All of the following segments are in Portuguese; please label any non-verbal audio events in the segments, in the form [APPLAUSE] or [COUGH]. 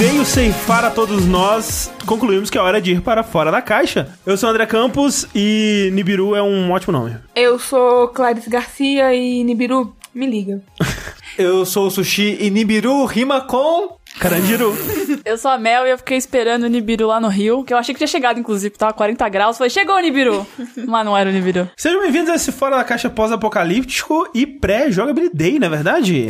veio ceifar a todos nós, concluímos que é hora de ir para fora da caixa. Eu sou o André Campos e Nibiru é um ótimo nome. Eu sou Clarice Garcia e Nibiru, me liga. [LAUGHS] Eu sou o Sushi e Nibiru rima com... Carandiru. Eu sou a Mel e eu fiquei esperando o Nibiru lá no Rio, que eu achei que tinha chegado, inclusive, tava 40 graus. Falei, chegou o Nibiru! [LAUGHS] Mas não era o Nibiru. Sejam bem-vindos a esse Fora da Caixa pós-apocalíptico e pré-jogabilidade, não é verdade?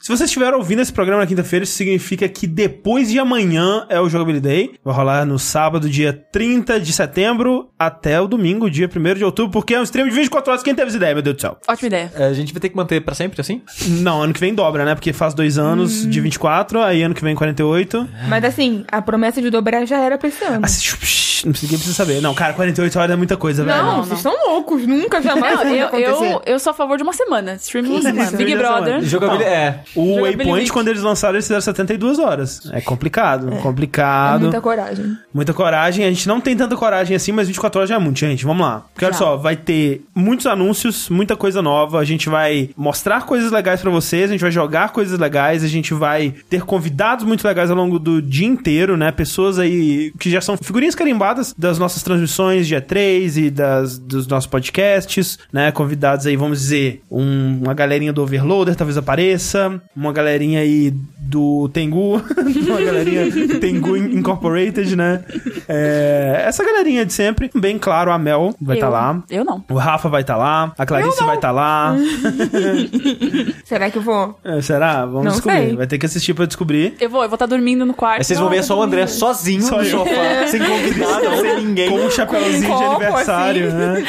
Se vocês estiveram ouvindo esse programa na quinta-feira, isso significa que depois de amanhã é o Jogabilidade. Vai rolar no sábado, dia 30 de setembro, até o domingo, dia 1 de outubro, porque é um stream de 24 horas. Quem teve essa ideia, meu Deus do céu? Ótima ideia. É, A gente vai ter que manter pra sempre, assim? Não, ano que vem dobra, né? Porque faz dois anos de 24, aí ano que vem 48. Mas assim, a promessa de dobrar já era pra esse ano. Assim, psh, não precisa, ninguém precisa saber. Não, cara, 48 horas é muita coisa, velho. não, vocês estão loucos, nunca, jamais Não, eu, eu, eu sou a favor de uma semana. Stream de uma semana. Big Brother. Jogabilidade, é. O. Waypoint, quando eles lançaram, eles fizeram 72 horas. É complicado, É complicado. muita coragem. Muita coragem. A gente não tem tanta coragem assim, mas 24 horas já é muito, gente. Vamos lá. Porque olha só, vai ter muitos anúncios, muita coisa nova. A gente vai mostrar coisas legais pra vocês, a gente vai jogar coisas legais, a gente vai ter convidados muito legais ao longo do dia inteiro, né? Pessoas aí que já são figurinhas carimbadas das nossas transmissões de E3 e das, dos nossos podcasts, né? Convidados aí, vamos dizer, um- uma galerinha do Overloader talvez apareça, uma galerinha aí do Tengu, [LAUGHS] uma galerinha Tengu Incorporated, né? É, essa galerinha de sempre. Bem claro, a Mel vai estar lá. Eu não. O Rafa vai estar lá, a Clarice vai estar lá. [LAUGHS] Será que eu vou? É, será? Vamos Não descobrir. sei. Vai ter que assistir pra descobrir. Eu vou, eu vou estar dormindo no quarto. Aí vocês vão ver só o André sozinho Só no sofá, sem convidado, [LAUGHS] sem ninguém, Com um chapéuzinho de copo, aniversário, assim. né?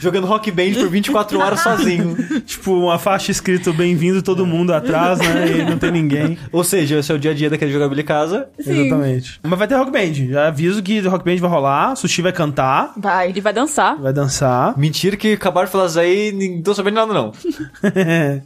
jogando rock band por 24 horas sozinho. Tipo, uma faixa escrito bem-vindo todo mundo atrás, né? E não tem ninguém. [LAUGHS] Ou seja, esse é o dia a dia daquele jogabilidade casa. Sim. Exatamente. Mas vai ter Rock Band. Já aviso que Rock Band vai rolar. Sushi vai cantar, Vai. E vai dançar. vai dançar. [LAUGHS] Mentira que acabaram de falar isso aí, não tô sabendo nada não.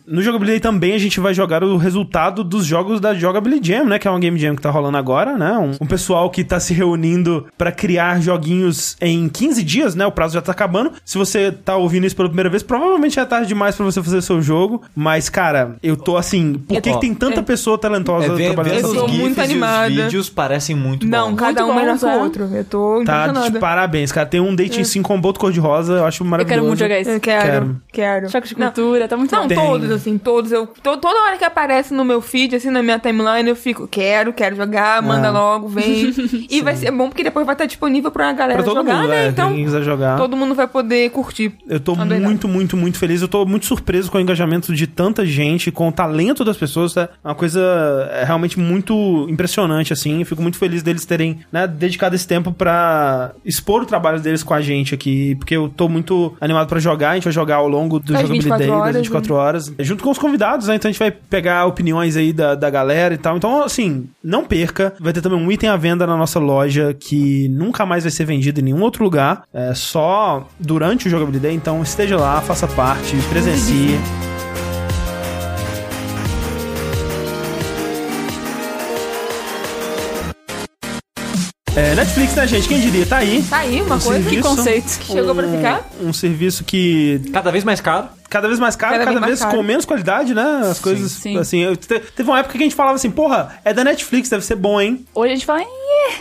no Jogabilidade também a gente vai jogar o resultado dos jogos da Jogabilidade Jam, né? Que é uma Game Jam que tá rolando agora, né? Um, um pessoal que tá se reunindo pra criar joguinhos em 15 dias, né? O prazo já tá acabando. Se você tá ouvindo isso pela primeira vez, provavelmente é tarde demais pra você fazer o seu jogo. Mas, cara, eu tô assim... Por que, que tem tanta pessoa talentosa É, vê, vê trabalhando eu nessas tô muito animada. os vídeos parecem muito Não, bons. cada Muito um melhor bons, que o é. outro. Eu tô Tá de parabéns, cara. Tem um Dating Sim com boto cor-de-rosa, eu acho Eu maravilhoso. quero muito jogar isso. Eu quero, Quero. quero. Choque de Não, cultura, tá muito Não, todos, assim, todos. Eu, to- toda hora que aparece no meu feed, assim, na minha timeline, eu fico, quero, quero jogar, manda logo, vem. [LAUGHS] e vai ser bom porque depois vai estar disponível pra galera Pra todo jogar, mundo, né? é. Então, Quem quiser jogar. todo mundo vai poder curtir. Eu tô muito, muito, muito feliz. Eu tô muito surpreso com o engajamento de tanta gente, com o talento das pessoas. É uma coisa é, realmente muito impressionante, assim. Eu Fico muito feliz deles terem né, dedicado esse tempo pra expor o trabalho deles com a gente aqui. Porque eu tô muito animado pra jogar. A gente vai jogar ao longo do Das Jogabilidade 24 horas, das 24 horas. Junto com os convidados, né? Então a gente vai pegar opiniões aí da, da galera e tal. Então, assim, não perca. Vai ter também um item à venda na nossa loja que nunca mais vai ser vendido em nenhum outro lugar. É só durante o Jogabilidade. Então esteja lá, faça parte, presencie. É, Netflix, né, gente? Quem diria? Tá aí. Tá aí uma Um coisa serviço, Que conceito. que chegou pra ficar. Um serviço que Cada vez mais caro. Cada vez mais caro, Cada cada, vez mais vez caro. com menos qualidade, né? As coisas, sim. assim... eu- te- teve uma época que a gente falava assim, porra, é da Netflix, deve ser bom, hein? Hoje a gente fala, "Ih,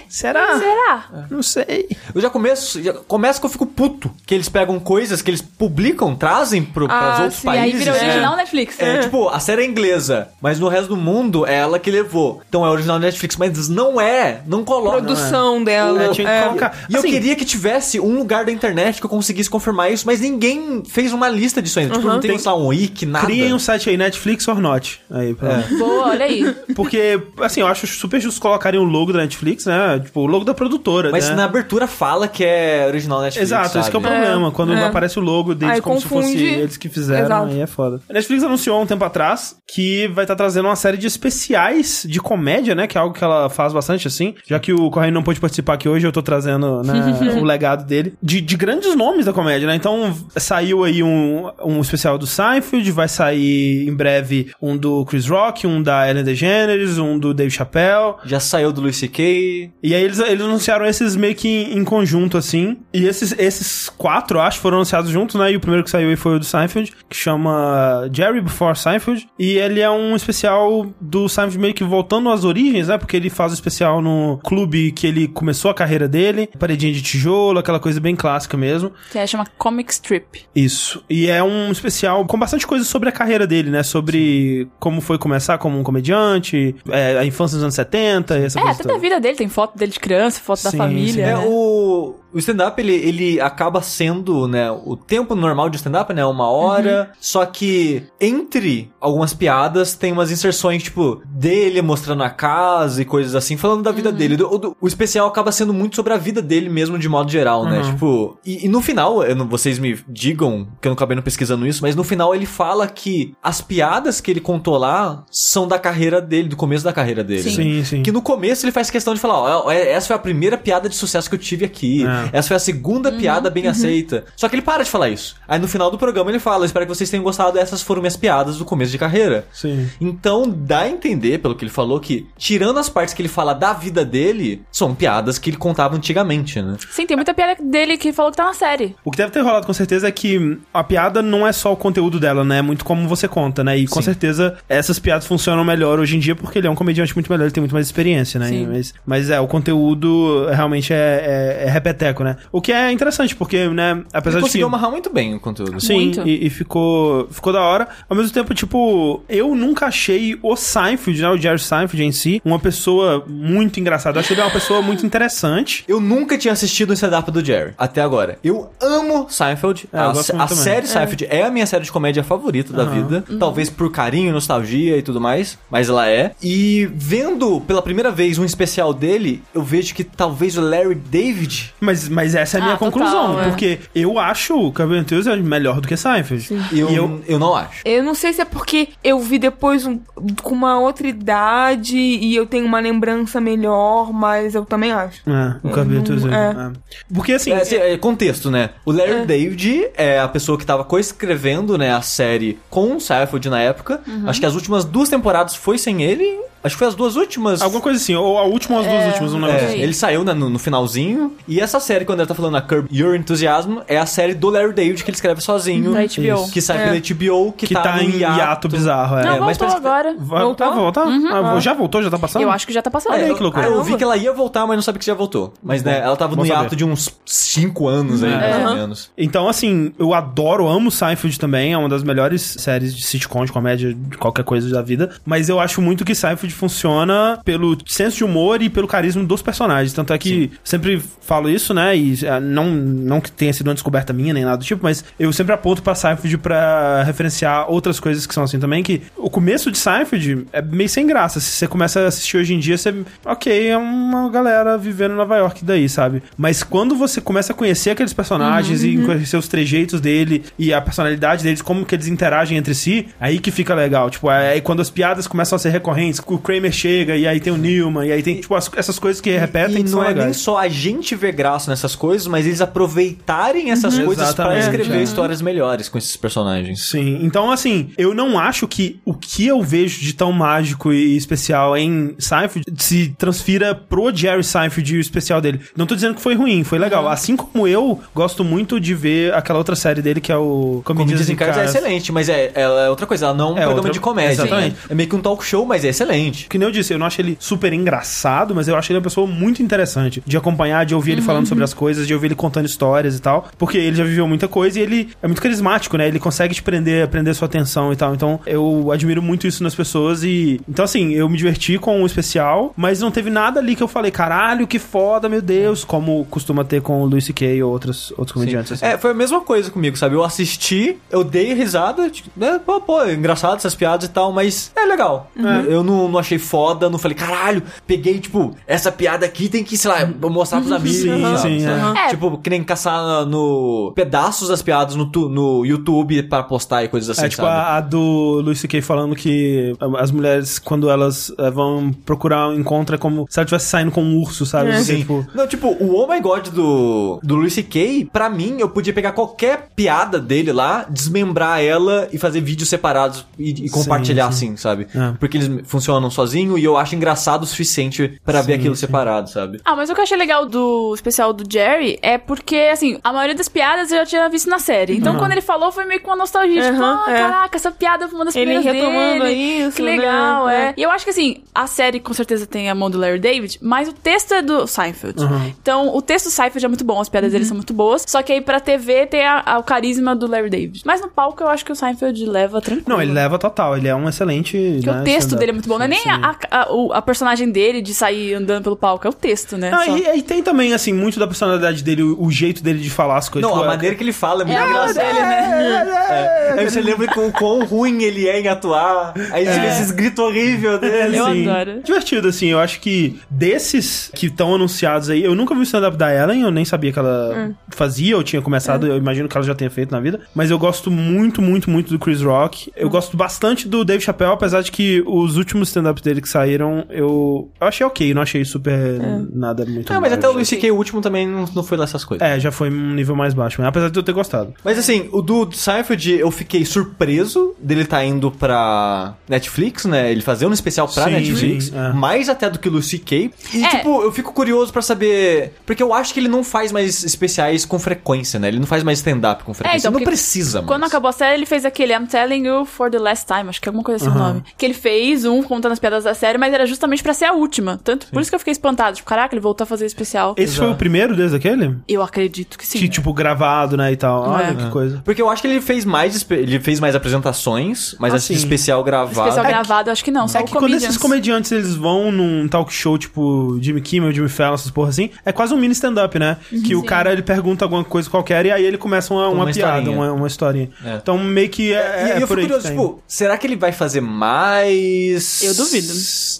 Será? será? Não sei. Eu já começo, já começa que eu fico puto. Que eles pegam coisas que eles publicam, trazem pro, Ah, pros outros sim, E aí países. vira é. original Netflix. É, tipo, a série é inglesa, mas no resto do mundo é ela que levou. Então é original Netflix, mas não é, não coloca. Produção dela. É, tinha que é. colocar. E eu Assim, queria que tivesse um lugar da internet que eu conseguisse confirmar isso, mas ninguém fez uma lista disso ainda. Tipo, não tem, lá, um wiki, nada. Criem um site aí, Netflix or not. Aí, pronto. Boa, olha aí. Porque, assim, eu acho super justo colocarem o logo da Netflix, né? Tipo, o logo da produtora, Mas né? na abertura fala que é original Netflix. Exato, esse que é o sabe? problema. Quando é. aparece o logo deles Aí como se fosse confunde. eles que fizeram, Exato. aí é foda. A Netflix anunciou há um tempo atrás que vai estar trazendo uma série de especiais de comédia, né? Que é algo que ela faz bastante, assim. Já que o Correio não pôde participar aqui hoje, eu tô trazendo né, [LAUGHS] o legado dele. De, de grandes nomes da comédia, né? Então, saiu aí um, um especial do Seinfeld, vai sair em breve um do Chris Rock, um da Ellen DeGeneres, um do Dave Chappelle. Já saiu do Louis C.K. E aí eles, eles anunciaram esses meio que em, em conjunto, assim. E esses, esses quatro, acho, foram anunciados juntos, né? E o primeiro que saiu aí foi o do Seinfeld, que chama Jerry Before Seinfeld. E ele é um especial do Seinfeld meio que voltando às origens, né? Porque ele faz o especial no clube que ele começou a carreira dele. Paredinha de tijolo, aquela coisa bem clássica mesmo. Que é, chama Comic Strip. Isso. E é um especial com bastante coisa sobre a carreira dele, né? Sobre como foi começar como um comediante, é, a infância dos anos 70, essa É, coisa até toda. da vida dele, tem foto dele de criança, foto da Sim, família. É, né? o, o stand-up, ele, ele acaba sendo, né, o tempo normal de stand-up, né, uma hora, só que entre algumas piadas tem umas inserções, tipo, dele mostrando a casa e coisas assim, falando da vida dele. O, o especial acaba sendo muito sobre a vida dele mesmo, de modo geral, né, Uhum. tipo... E, e no final, eu não- vocês me digam, que eu não acabei não pesquisando isso, mas no final ele fala que as piadas que ele contou lá são da carreira dele, do começo da carreira dele. Sim. Sim, sim. Que no começo ele faz questão de falar, ó, ó, essa foi a primeira piada de sucesso que eu tive aqui. É. Essa foi a segunda piada bem aceita. Só que ele para de falar isso. Aí no final do programa ele fala, espero que vocês tenham gostado, essas foram minhas piadas do começo de carreira. Sim. Então dá a entender, pelo que ele falou, que tirando as partes que ele fala da vida dele, são piadas que ele contava antigamente, né? Sim, tem muita piada dele que falou que tá na série. O que deve ter rolado com certeza é que a piada não é só o conteúdo dela, né? É muito como você conta, né? E com Sim. certeza essas piadas funcionam melhor hoje em dia porque ele é um comediante muito melhor, ele tem muito mais experiência, né? Sim. Mas, mas é, o conteúdo realmente é, é, é repeteco, né? O que é interessante, porque, né, apesar Ele de que... conseguiu amarrar muito bem o conteúdo. Sim, Muito. e, e ficou, ficou da hora. Ao mesmo tempo, tipo, eu nunca achei o Seinfeld, né, o Jerry Seinfeld em si, uma pessoa muito engraçada. Eu achei ele uma pessoa muito interessante. Eu nunca tinha assistido um stand-up do Jerry, até agora. Eu amo Seinfeld. É, a a série Seinfeld é. a minha série de comédia favorita da vida. Talvez por carinho, nostalgia e tudo mais, mas ela é. E vendo pela primeira vez um especial dele, eu vejo que talvez o Larry David Mas, mas essa é a minha Ah, total, conclusão, é. porque eu acho o Cabelo é melhor do que Seinfeld. eu, E eu, eu não acho. Eu não sei se é porque eu vi depois um- com uma outra idade e eu tenho uma lembrança melhor, mas eu também acho. É, o Cabelo não- é. Porque assim, É, assim, é, contexto, né? O Larry É. David é a pessoa que tava coescrevendo, né, a série com o Seinfeld na época. Uhum. Acho que as últimas duas temporadas foi sem ele. Acho que foi as duas últimas. alguma coisa assim, ou a última ou as duas últimas, um negócio É, assim. ele saiu né, no, no finalzinho. E essa série, quando ele tá falando a Curb Your Enthusiasm, é a série do Larry David que ele escreve sozinho. Da HBO. Que sai É. pela HBO, que, Que tá, tá em hiato bizarro, é. Não, É, mas voltou parece que- agora. Vai, Voltou? tá, volta? Ah, já voltou? Já tá passando? Eu acho que já tá passando. Olha aí É, que loucura. Eu vi que ela ia voltar, mas não sabia que já voltou. Mas, né, ela tava Bom no hiato saber. de uns 5 anos aí, mais ou menos. Então, assim, eu adoro, amo Seinfeld também, é uma das melhores séries de sitcom, de comédia, de qualquer coisa da vida. Mas eu acho muito que Seinfeld funciona pelo senso de humor e pelo carisma dos personagens. Tanto é que sempre falo isso, né? E ah, não, não que tenha sido uma descoberta minha nem nada do tipo, mas eu sempre aponto pra Seinfeld pra referenciar outras coisas que são assim também. Que o começo de Seinfeld é meio sem graça. Se você começa a assistir hoje em dia, você. Ok, é uma galera vivendo em Nova York daí, sabe? Mas quando você começa a conhecer aqueles personagens e conhecer os trejeitos dele e a personalidade deles, como que eles interagem entre si, aí que fica legal. Tipo, é aí quando as piadas começam a ser recorrentes, o Kramer chega e aí tem o Newman, e aí tem, tipo, as- essas coisas que repetem E que não é nem legais. só a gente ver graça nessas coisas, mas eles aproveitarem essas coisas pra Exatamente, escrever é. histórias melhores com esses personagens. Sim, então assim, eu não acho que o que eu vejo de tão mágico e especial em Seinfeld se transfira pro Jerry Seinfeld e o especial dele. Não tô dizendo que foi ruim, foi legal. Assim como eu gosto muito de ver aquela outra série dele que é o Comedians Comedians em Cars é excelente, mas é, ela é outra coisa, ela não é um É programa outra- de comédia. Exatamente. É meio que um talk show, mas é excelente. Que nem eu disse, eu não acho ele super engraçado, mas eu acho ele uma pessoa muito interessante de acompanhar, de ouvir ele falando sobre as coisas, de ouvir ele contando histórias e tal. Porque ele já viveu muita coisa e ele é muito carismático, né? Ele consegue te prender, prender sua atenção e tal. Então eu admiro muito isso nas pessoas e. Então, assim, eu me diverti com o especial, mas não teve nada ali que eu falei, caralho, que foda, meu Deus, como costuma ter com o Louis C.K. ou outros, outros comediantes. assim. É, foi a mesma coisa comigo, sabe? Eu assisti, eu dei risada, tipo, né? Pô, pô, é engraçado essas piadas e tal, mas é legal. Eu não, não achei foda, não falei, caralho, peguei, tipo, essa piada aqui tem que, sei lá, mostrar pros amigos. Sim, sabe? sim, é. É. Tipo, que nem caçar no pedaços das piadas no, tu- no YouTube pra postar e coisas assim, É tipo sabe? a, a do Luis C.K. falando que as mulheres, quando elas eh, vão procurar um encontro, é como se ela estivesse saindo com um urso, sabe? Porque, Sim. tipo, Não, tipo, o Oh My God do, do Louis C.K., pra mim, eu podia pegar qualquer piada dele lá, desmembrar ela e fazer vídeos separados e, e compartilhar sim. assim, sabe? É. Porque eles funcionam sozinho e eu acho engraçado o suficiente pra ver aquilo sim. separado, sabe? Ah, mas o que eu achei legal do especial do Jerry é porque, assim, a maioria das piadas eu já tinha visto na série. Então, quando ele falou, foi meio com uma nostalgia. Tipo, Aham, ah, é. caraca, essa piada foi uma das Ele primeiras retomando dele. isso, Que legal, né? é. E eu acho que, assim, a série com certeza tem a mão do Larry David, mas o texto é do Seinfeld. Então, o texto do Seinfeld é muito bom, as piadas dele são muito boas. Só que aí pra TV tem a- a- o carisma do Larry David. Mas no palco eu acho que o Seinfeld leva tranquilo. não, ele leva total, ele é um excelente. Porque né, o texto dele é muito bom. Não é nem Sim. a, a, o- a personagem dele de sair andando pelo palco, é o texto, né? Ah, e, e tem também, assim, muito da personalidade dele, o, o jeito dele de falar as coisas. Não, tipo, a é- maneira que ele fala é muito É a engraçada. né? É. Aí você lembra com o quão ruim ele é em atuar. Aí vê esses gritos horríveis dele. Eu Sim. adoro. Divertido, assim, eu acho que desses que estão anunciados aí, eu nunca vi o stand-up da Ellen, eu nem sabia que ela fazia, ou tinha começado, eu imagino que ela já tenha feito na vida, mas eu gosto muito, muito, muito do Chris Rock. Eu gosto bastante do Dave Chappelle, apesar de que os últimos stand-ups dele que saíram, eu, eu achei ok, não achei super nada muito Ah, mas até o Louis C.K. o último também não, não foi lá essas coisas. É, já foi um nível mais baixo, mas apesar de eu ter gostado. Mas assim, o do Seinfeld eu fiquei surpreso dele tá indo pra Netflix, né? Ele fazer um especial pra Sim, Netflix, sim, é. mais até do que o Lucy Kay. E É. tipo, eu fico curioso pra saber, porque eu acho que ele não faz mais especiais com frequência, né? Ele não faz mais stand-up com frequência. então, não precisa mais. Quando acabou a série, ele fez aquele I'm Telling You for the Last Time, acho que é alguma coisa assim o nome. Que ele fez um contando as piadas da série, mas era justamente pra ser a última. Tanto por isso que eu fiquei espantado. Tipo, caraca, ele voltou a fazer especial. Esse foi o primeiro desde aquele? Eu acredito que sim. Que, tipo, gravado, né, e tal. Olha É. que coisa. Porque eu acho que ele fez mais, ele fez mais apresentações, mas Ah, esse sim. especial gravado. especial É que- gravado, eu acho que não. Só É que quando esses comediantes eles vão num talk show tipo Jimmy Kimmel, Jimmy Fallon, essas porra assim, é quase um mini stand-up, né? que o cara ele pergunta alguma coisa qualquer e aí ele começa uma, uma, Uma piada, uma, uma historinha. É. Então meio que é, e é eu por fico aí curioso, que tipo, será que ele vai fazer mais. Eu duvido.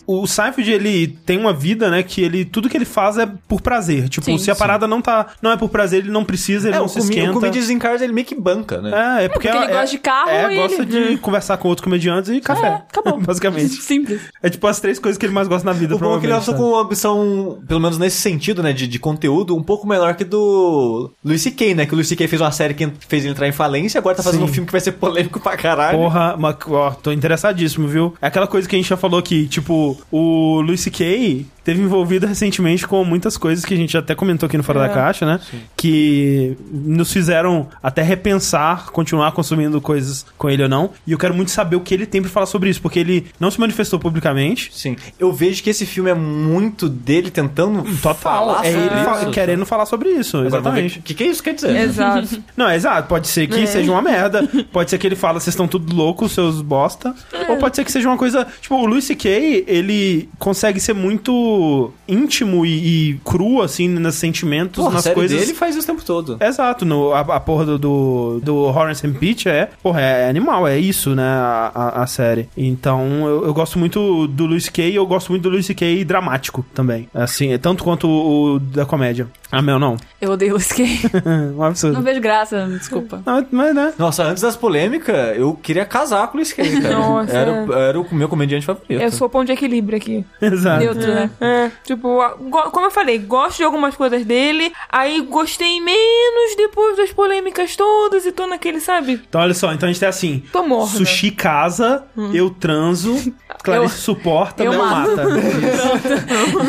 O Seinfeld, ele tem uma vida, né, que ele tudo que ele faz é por prazer. Tipo, Sim, se a sim. parada não tá, não é por prazer, ele não precisa, ele É, não o, se comi esquenta. o Comedians Cars ele meio que banca, né? É, é porque, porque ele é- gosta de carro é, e gosta ele- de [LAUGHS] conversar com outros comediantes e café. É, acabou. [LAUGHS] Basicamente. Simples. É tipo as três coisas que ele mais gosta na vida, O bom é que ele sabe? com uma ambição, pelo menos nesse sentido, né, de, de conteúdo, um pouco menor que do Luis C.K., né? Que o Luis C.K. fez uma série que fez ele entrar em falência, agora tá fazendo Sim. um filme que vai ser polêmico pra caralho. Porra, mas, ó, tô interessadíssimo, viu? É aquela coisa que a gente já falou que, tipo, o Luis C.K. teve envolvido recentemente com muitas coisas que a gente até comentou aqui no Fora da Caixa, né? Que nos fizeram até repensar, continuar consumindo coisas com ele ou não. E eu quero muito saber o que ele tem pra falar sobre isso, porque ele não se manifestou publicamente. Sim. Eu vejo que esse filme é muito dele tentando Total. falar é sobre ele fa- isso. querendo falar sobre isso, Agora exatamente. O que, que isso quer dizer? Exato. [LAUGHS] Não, é exato. Pode ser que seja uma merda. Pode ser que ele fala, vocês estão tudo loucos, seus bosta. Ou pode ser que seja uma coisa. Tipo, o Luis C.K., ele consegue ser muito íntimo e, e cru, assim, nos sentimentos, Porra, a nas série coisas. dele faz isso o tempo todo. Exato, no, a, a porra do, do, do Horace and Peach é, porra, é animal, é isso, né, a, a, a série. Então, eu, eu gosto muito do Luis e eu gosto muito do Luis C.K. dramático também. Assim, tanto quanto o, o da comédia. Ah, meu, não. Eu odeio o skate. [LAUGHS] um absurdo. Não vejo graça, desculpa. Não, mas, né? Nossa, antes das polêmicas, eu queria casar com o Luis C.K., cara. Nossa, era, o- era o meu comediante favorito. Eu sou ponto de equilíbrio aqui. Exato. Neutro, né? É, tipo, como eu falei, gosto de algumas coisas dele, aí gostei menos depois das polêmicas todas e tô naquele, sabe? Então, olha só, então a gente tem assim: Tô morna. sushi casa, eu transo, [LAUGHS] Clarice suporta, eu Mel mato. mata.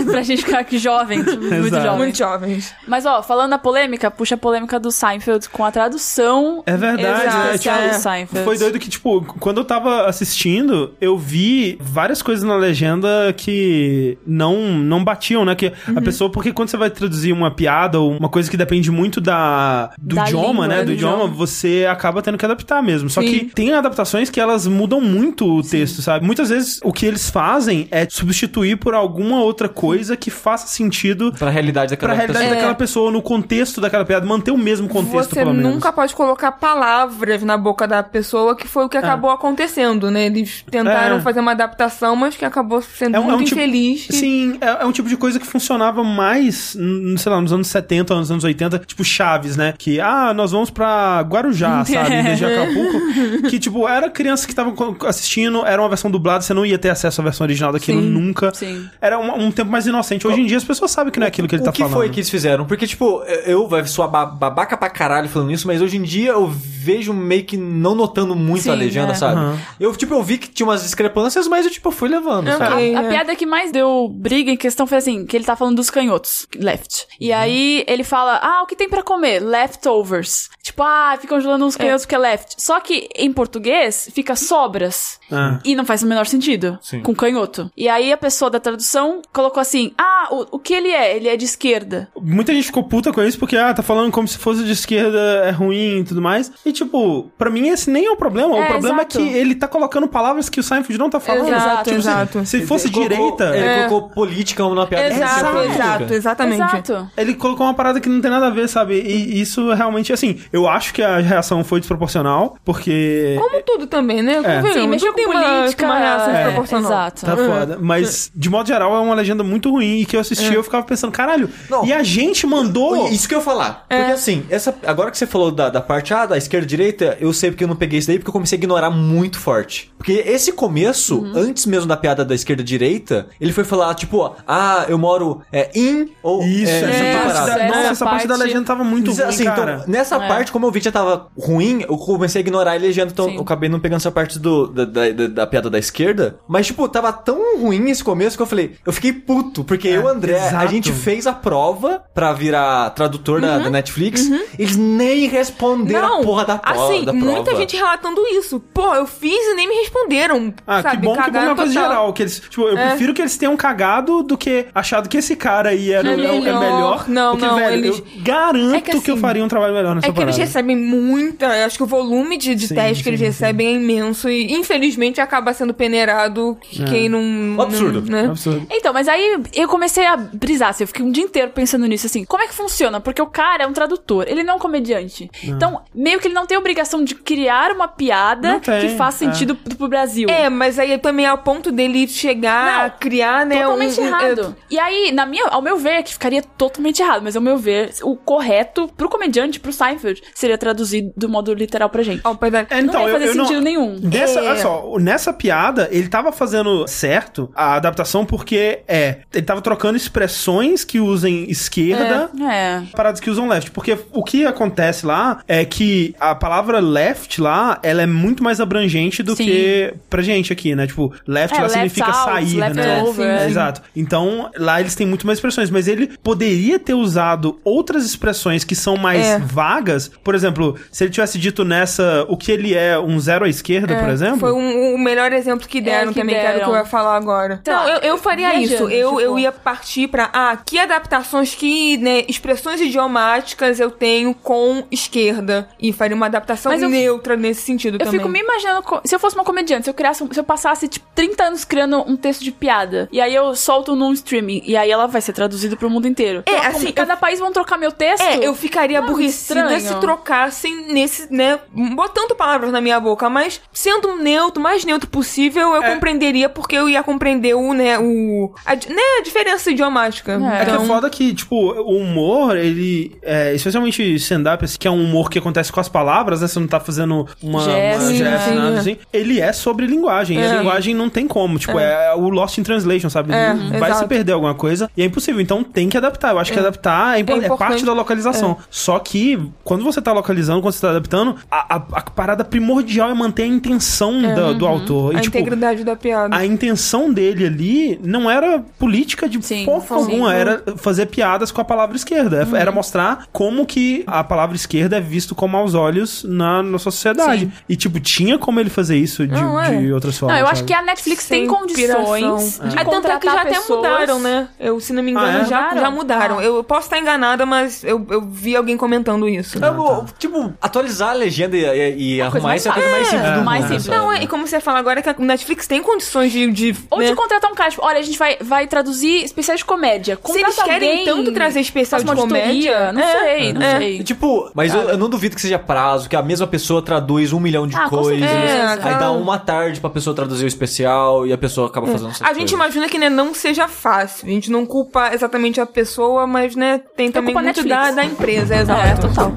[LAUGHS] pra gente ficar aqui jovem, muito Exato. jovem. Muito jovens. Mas ó, falando da polêmica, puxa a polêmica do Seinfeld com a tradução É verdade, né? especial é. do Seinfeld. Foi doido que, tipo, quando eu tava assistindo, eu vi várias coisas na legenda que não, não batiam, né? Que a pessoa, porque quando você vai traduzir uma piada ou uma coisa que depende muito da, do Da idioma, língua, né? Do do idioma, idioma. você acaba tendo que adaptar mesmo. Só Sim. que tem adaptações que elas mudam muito o texto, sabe? Muitas vezes o que eles fazem é substituir por alguma outra coisa que faça sentido Pra realidade daquela pra realidade pessoa. daquela pessoa, no contexto daquela piada, manter o mesmo contexto, Você pelo menos. nunca pode colocar palavras na boca da pessoa, que foi o que acabou acontecendo, né? Eles tentaram É. fazer uma adaptação, mas que acabou sendo É um- é um muito tipo- infeliz. e- Sim, é, é um tipo de coisa que funcionava mais, sei lá, nos anos 70, nos anos 80, tipo Chaves, né? Que, ah, nós vamos pra Guarujá, sabe? Em vez de [LAUGHS] Acapulco. que, tipo, era criança que estavam assistindo, era uma versão dublada, você não ia ter acesso à versão original daquilo Sim. nunca. Sim. Era um, um tempo mais inocente. Hoje em dia as pessoas sabem que não é aquilo que ele o tá que falando. foi que eles fizeram? Porque, tipo, eu vai soar ba- babaca pra caralho falando isso, mas hoje em dia eu vejo meio que não notando muito a Sim, legenda, é. sabe? Aham. Eu, tipo, eu vi que tinha umas discrepâncias, mas eu, tipo, fui levando, Ok. sabe? A É. piada que mais deu briga em questão foi assim, que ele tá falando dos canhotos, left. E aí ele fala, ah, o que tem pra comer? Leftovers. Tipo, ah, ficam jogando uns canhotos porque é left. Só que em português fica sobras. Ah. E não faz o menor sentido Sim. com canhoto. E aí a pessoa da tradução colocou assim, ah, o, o que ele é? Ele é de esquerda. Muita gente ficou puta com isso porque, ah, tá falando como se fosse de esquerda, é ruim e tudo mais. E, tipo, pra mim esse nem é o problema. o É, problema exato. é que ele tá colocando palavras que o Seinfeld não tá falando. Exato, Tipo, se- exato. Se, fosse Ele colocou- direita... Ele É. colocou política numa piada Exato, exato, exatamente. Exato. Ele colocou uma parada que não tem nada a ver, sabe? E isso realmente, assim, eu acho que a reação foi desproporcional, porque. Como tudo também, né? Convenhamos, Sim, mexeu com uma- política. Uma reação É, desproporcional. Exato. Tá foda. Mas, de modo geral, é uma legenda muito ruim. E que eu assisti, eu ficava pensando, caralho, Não. e a gente mandou. Isso que eu ia falar. Porque assim, essa, agora que você falou da, da parte ah, da esquerda e direita, eu sei porque eu não peguei isso daí, porque eu comecei a ignorar muito forte. Porque esse começo, Uhum. antes mesmo da piada da esquerda e direita, ele foi falar, tipo, ah, eu moro é, in ou Isso, é, essa, É, parte da, essa nossa, essa parte da legenda tava muito ruim, assim, cara. então, nessa É. parte, como eu vi que já tava ruim, eu comecei a ignorar a legenda, então Sim. eu acabei não pegando essa parte do, da, da, da- da piada da esquerda. Mas, tipo, tava tão ruim esse começo que eu falei, eu fiquei puto, porque eu e o André, a exato. gente fez a prova pra virar tradutor da, da Netflix, eles nem responderam a porra da, po- assim, da prova. muita gente relatando isso. Pô, eu fiz e nem me responderam. Ah, sabe? que bom que bom é Cagaram uma coisa total. geral. Que eles, tipo, eu É. prefiro que eles tenham cagado do que achado que esse cara aí era É o- é o- é melhor. melhor. Não, porque, não, velho, eles- eu garanto É que, que eu assim, faria um trabalho melhor nessa É que eles parada. recebem muita. eu Acho que o volume de, de Sim, teste que eles sim, recebem é imenso. E infelizmente acaba sendo peneirado quem não. Absurdo. não- né? Absurdo. Então, mas aí eu comecei a brisar, assim, eu fiquei um dia inteiro pensando nisso, assim, como é que funciona? Porque o cara é um tradutor, ele não é um comediante. Então, meio que ele não tem obrigação de criar uma piada Não tem, que faz é. sentido pro, pro Brasil. É, mas aí também é o ponto dele chegar Não, a criar, né? Totalmente um- errado. E aí, na minha, ao meu ver, que ficaria totalmente errado, mas ao meu ver, o correto pro comediante, pro Seinfeld, seria traduzido do modo literal pra gente. É. É, então, não ia eu- fazer eu não- sentido nenhum. Nessa, É. olha só, nessa piada, ele tava fazendo certo a adaptação porque é. Ele tava trocando expressões que usem esquerda. É. Paradas que usam left. Porque o que acontece lá é que a palavra left lá, ela é muito mais abrangente do Sim. que pra gente aqui, né? Tipo, left É, lá left significa out, sair, left né? over, É, é. Exato. Então, lá eles têm muito mais expressões, mas ele poderia ter usado outras expressões que são mais É. vagas. Por exemplo, se ele tivesse dito nessa o que ele é um zero à esquerda, por exemplo. Foi um- o melhor exemplo que deram que também, que era o que deram. eu ia falar agora. Tá, Não, eu, eu faria veja, isso. Eu, tipo- eu ia partir pra, ah, que adaptações, que né, expressões idiomáticas eu tenho com esquerda. E faria uma adaptação eu- neutra nesse sentido Eu também. fico me imaginando, se eu fosse uma comediante, se eu criasse, se eu passasse, tipo, 30 anos criando um texto de piada, e aí eu solto num streaming, e aí ela vai ser traduzida pro mundo inteiro. É, Então, assim, como cada país vão trocar meu texto. É, eu ficaria Não, aborrecida se trocassem nesse, né, botando palavras na minha boca, mas sendo neutro, mais neutro possível, eu É. compreenderia porque eu ia compreender o, né, o, a, né, a diferença idiomática. É. É que é Então, foda que, tipo, o humor, ele. É, especialmente stand-up, assim, que é um humor que acontece com as palavras, né? Você não tá fazendo uma, Gesto, uma gesto, sim, nada é. assim. Ele é sobre linguagem. E a É. linguagem não tem como. Tipo, é, o Lost in Translation, sabe? É, Vai se exato. perder alguma coisa. E é impossível. Então tem que adaptar. Eu acho que adaptar é, é parte da localização. Só que, quando você tá localizando, quando você tá adaptando, a, a- a parada primordial é manter a intenção da- do autor. E, a tipo, integridade da piada. a intenção dele ali não era política de Sim, porra sim. alguma, era fazer piadas com a palavra esquerda. Uhum. Era mostrar como que a palavra esquerda é visto como aos olhos na nossa sociedade. Sim. E, tipo, tinha como ele fazer isso de, Não, é. de outras formas. Não, eu acho sabe? que a Netflix Sem tem condições inspiração. de É tanto é que já contratar até pessoas. mudaram, né? Eu, se não me engano, Ah, é? já, Mudaram? já mudaram. Ah. Eu posso estar enganada, mas eu, eu vi alguém comentando isso. Ah, Eu, tá. Tipo, atualizar a legenda e, e- arrumar isso é a coisa mais simples É. do Mais mundo, simples. Não, é, e como você fala agora que a Netflix têm condições de. de Ou né? de contratar um cara, tipo, olha, a gente vai, vai traduzir especiais de comédia. Se eles Contrata querem alguém, tanto trazer especial de comédia, Não é, sei, não é. sei. Tipo, mas eu, eu não duvido que seja prazo, que a mesma pessoa traduz um milhão de Ah, coisas. É, aí dá uma tarde pra pessoa traduzir o especial e a pessoa acaba fazendo essas A gente coisas. imagina que né, não seja fácil. A gente não culpa exatamente a pessoa, mas né, tem também muito da, da empresa, É, exato. total.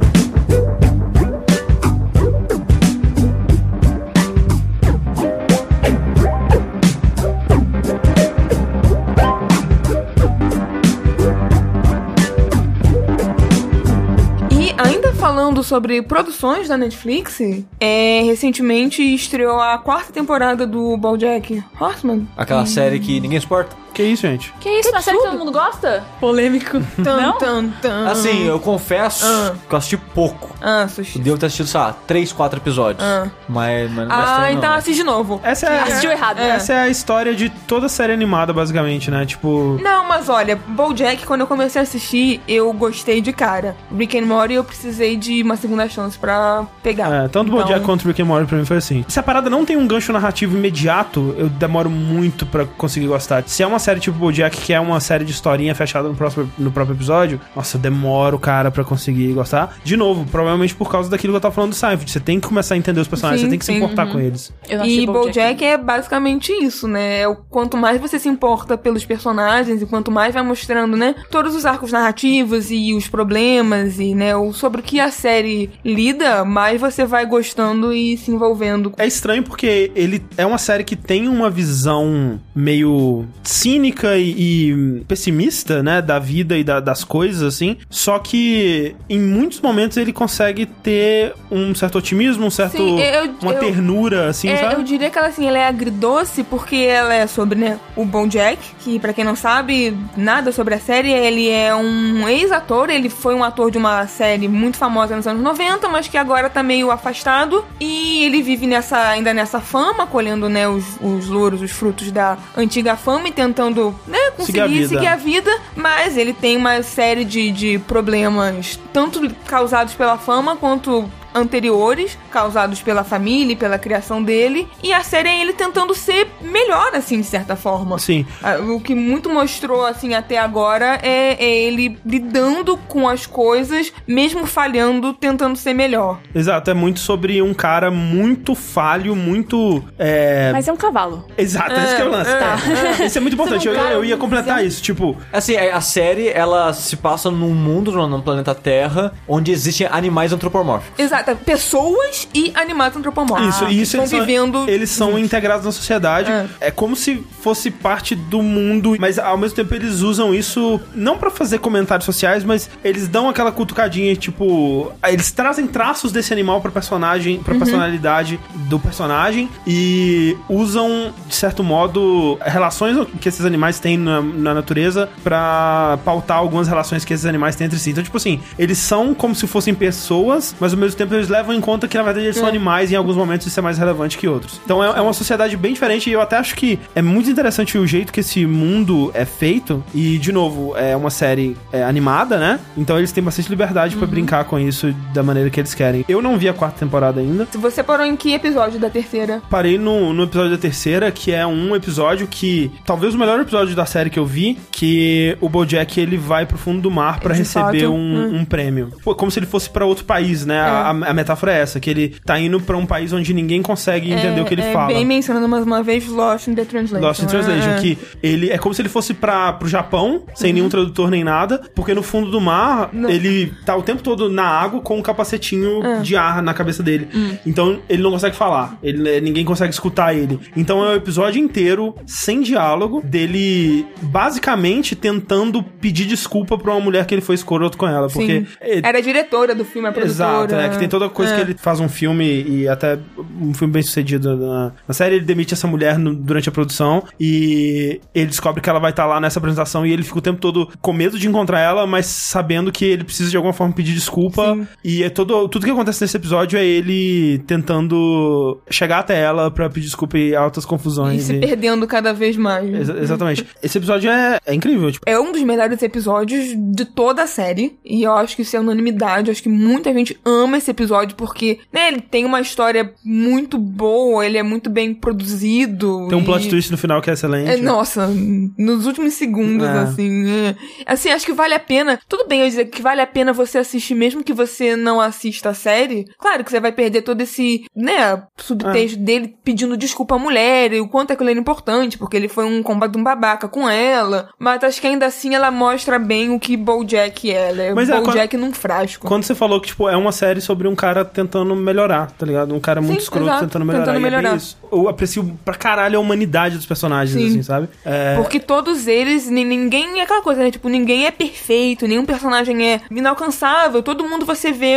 Falando sobre produções da Netflix, é, recentemente estreou a quarta temporada do BoJack Horseman. Aquela série que ninguém suporta. Que isso, gente? Que isso, uma série que todo mundo gosta? Polêmico. Tan, Não? tan, tan. Assim, eu confesso Ah. que eu assisti pouco. Ah, sushi. Eu devo ter assistido, sei lá, 3, 4 episódios. Ah. Mas, mas não Ah, então não. assiste de novo. Essa é, Assistiu errado. É. essa é a história de toda série animada, basicamente, né? Tipo. Não, mas olha, BoJack, quando eu comecei a assistir, eu gostei de cara. Rick and Morty, eu precisei de uma segunda chance pra pegar. É, tanto Então, BoJack quanto Rick and Morty pra mim foi assim. Se a parada não tem um gancho narrativo imediato, eu demoro muito pra conseguir gostar. Se é uma série tipo BoJack, que é uma série de historinha fechada no, próximo, no próprio episódio, nossa, eu demoro, cara, pra conseguir gostar. De novo, provavelmente por causa daquilo que eu tava falando do Seinfeld. Você tem que começar a entender os personagens, Sim, você tem que se sim, importar com eles. E BoJack é basicamente isso, né? É o quanto mais você se importa pelos personagens e quanto mais vai mostrando, né, todos os arcos narrativos e os problemas e, né, o sobre o que a série lida, mais você vai gostando e se envolvendo. É estranho porque ele é uma série que tem uma visão meio cínica e, e pessimista, né, da vida e da- das coisas, assim. Só que em muitos momentos ele consegue ter um certo otimismo, um certo. Sim, eu- uma eu- ternura, assim, É, sabe? eu diria que ela assim, ela é agridoce porque ela é sobre, né, o BoJack, que pra quem não sabe nada sobre a série, ele é um ex-ator, ele foi um ator de uma série muito famosa nos anos 90, mas que agora tá meio afastado e ele vive nessa ainda nessa fama, colhendo, né, os, os louros, os frutos da antiga fama e tentando, né, Seguir a conseguir vida. seguir a vida, mas ele tem uma série de, de problemas, tanto causados pela fama quanto anteriores, causados pela família e pela criação dele, e a série é ele tentando ser melhor, assim, de certa forma. Sim. Ah, O que muito mostrou, assim, até agora é, é ele lidando com as coisas, mesmo falhando, tentando ser melhor. Exato, é muito sobre um cara muito falho, muito. É... Mas é um cavalo. Exato, esse que é o lance. é, [LAUGHS] Isso é muito importante, eu, eu ia tá- completar isso. Tipo, Assim, é, a série, ela se passa num mundo, no planeta Terra, onde existem animais antropomórficos. Exato, pessoas e animais antropomórficos. Isso, e isso estão eles são, vivendo. eles são integrados na sociedade. É. É. como se fosse parte do mundo, mas ao mesmo tempo eles usam isso não pra fazer comentários sociais, mas eles dão aquela cutucadinha, tipo, eles trazem traços desse animal pra personagem, Uhum. pra personalidade do personagem e usam de certo modo relações que esses animais têm na, na natureza pra pautar algumas relações que esses animais têm entre si. Então, tipo assim, eles são como se fossem pessoas, mas ao mesmo tempo eles levam em conta que na verdade eles são animais e em alguns momentos isso é mais relevante que outros. Então é, é uma sociedade bem diferente e eu até acho que é muito interessante o jeito que esse mundo é feito. E, de novo, é uma série é, animada, né? Então eles têm bastante liberdade pra brincar com isso da maneira que eles querem. Eu não vi a quarta temporada ainda. Você parou em que episódio da terceira? Parei no, no episódio da terceira, que é um episódio que. Talvez o melhor episódio da série que eu vi, que o Bojack ele vai pro fundo do mar pra De receber fato, um, um prêmio. Pô, como se ele fosse pra outro país, né? A, a metáfora é essa, que ele tá indo pra um país onde ninguém consegue entender é, o que ele é fala. Bem mencionando mais uma vez Lost in the Translation. Lost in Translation, É. que ele é como se ele fosse para pro Japão, sem nenhum tradutor nem nada, porque no fundo do mar, Não. ele tá o tempo todo na água com um capacetinho É. de ar na cabeça dele. Hum. Então ele não consegue falar, ele, ninguém consegue escutar ele. Então é o episódio inteiro sem diálogo dele basicamente tentando pedir desculpa pra uma mulher que ele foi escroto com ela, porque é, Era a diretora do filme, a produtora. Exato, né? Tem toda coisa É. que ele faz um filme e até um filme bem sucedido na, na série. Ele demite essa mulher no- durante a produção e ele descobre que ela vai estar lá nessa apresentação e ele fica o tempo todo com medo de encontrar ela, mas sabendo que ele precisa de alguma forma pedir desculpa. Sim. E é todo, tudo que acontece nesse episódio é ele tentando chegar até ela pra pedir desculpa e altas E confusões. se e- perdendo cada vez mais. Exa- exatamente. Esse episódio é, é incrível. Tipo, É um dos melhores episódios de toda a série. E eu acho que isso é unanimidade. Eu acho que muita gente ama esse episódio, porque, né, ele tem uma história muito boa, ele é muito bem produzido. Tem um e- plot twist no final que é excelente. É, nossa, nos últimos segundos, É. assim. é. Assim, acho que vale a pena. Tudo bem eu dizer que vale a pena você assistir, mesmo que você não assista a série. Claro que você vai perder todo esse, né, subtexto dele pedindo desculpa à mulher e o quanto aquilo era importante, porque ele foi um combate um babaca com ela. Mas acho que ainda assim ela mostra bem o que Bojack é. Ela é Mas é, Bojack num frasco. Quando você falou que, tipo, é uma série sobre um cara tentando melhorar, tá ligado? Um cara muito Sim, escroto exato, tentando melhorar. tentando e é bem melhorar. isso. Eu aprecio pra caralho a humanidade dos personagens, Sim. assim, sabe? É, Porque todos eles, ni- ninguém é aquela coisa, né? Tipo, ninguém é perfeito, nenhum personagem é inalcançável. Todo mundo você vê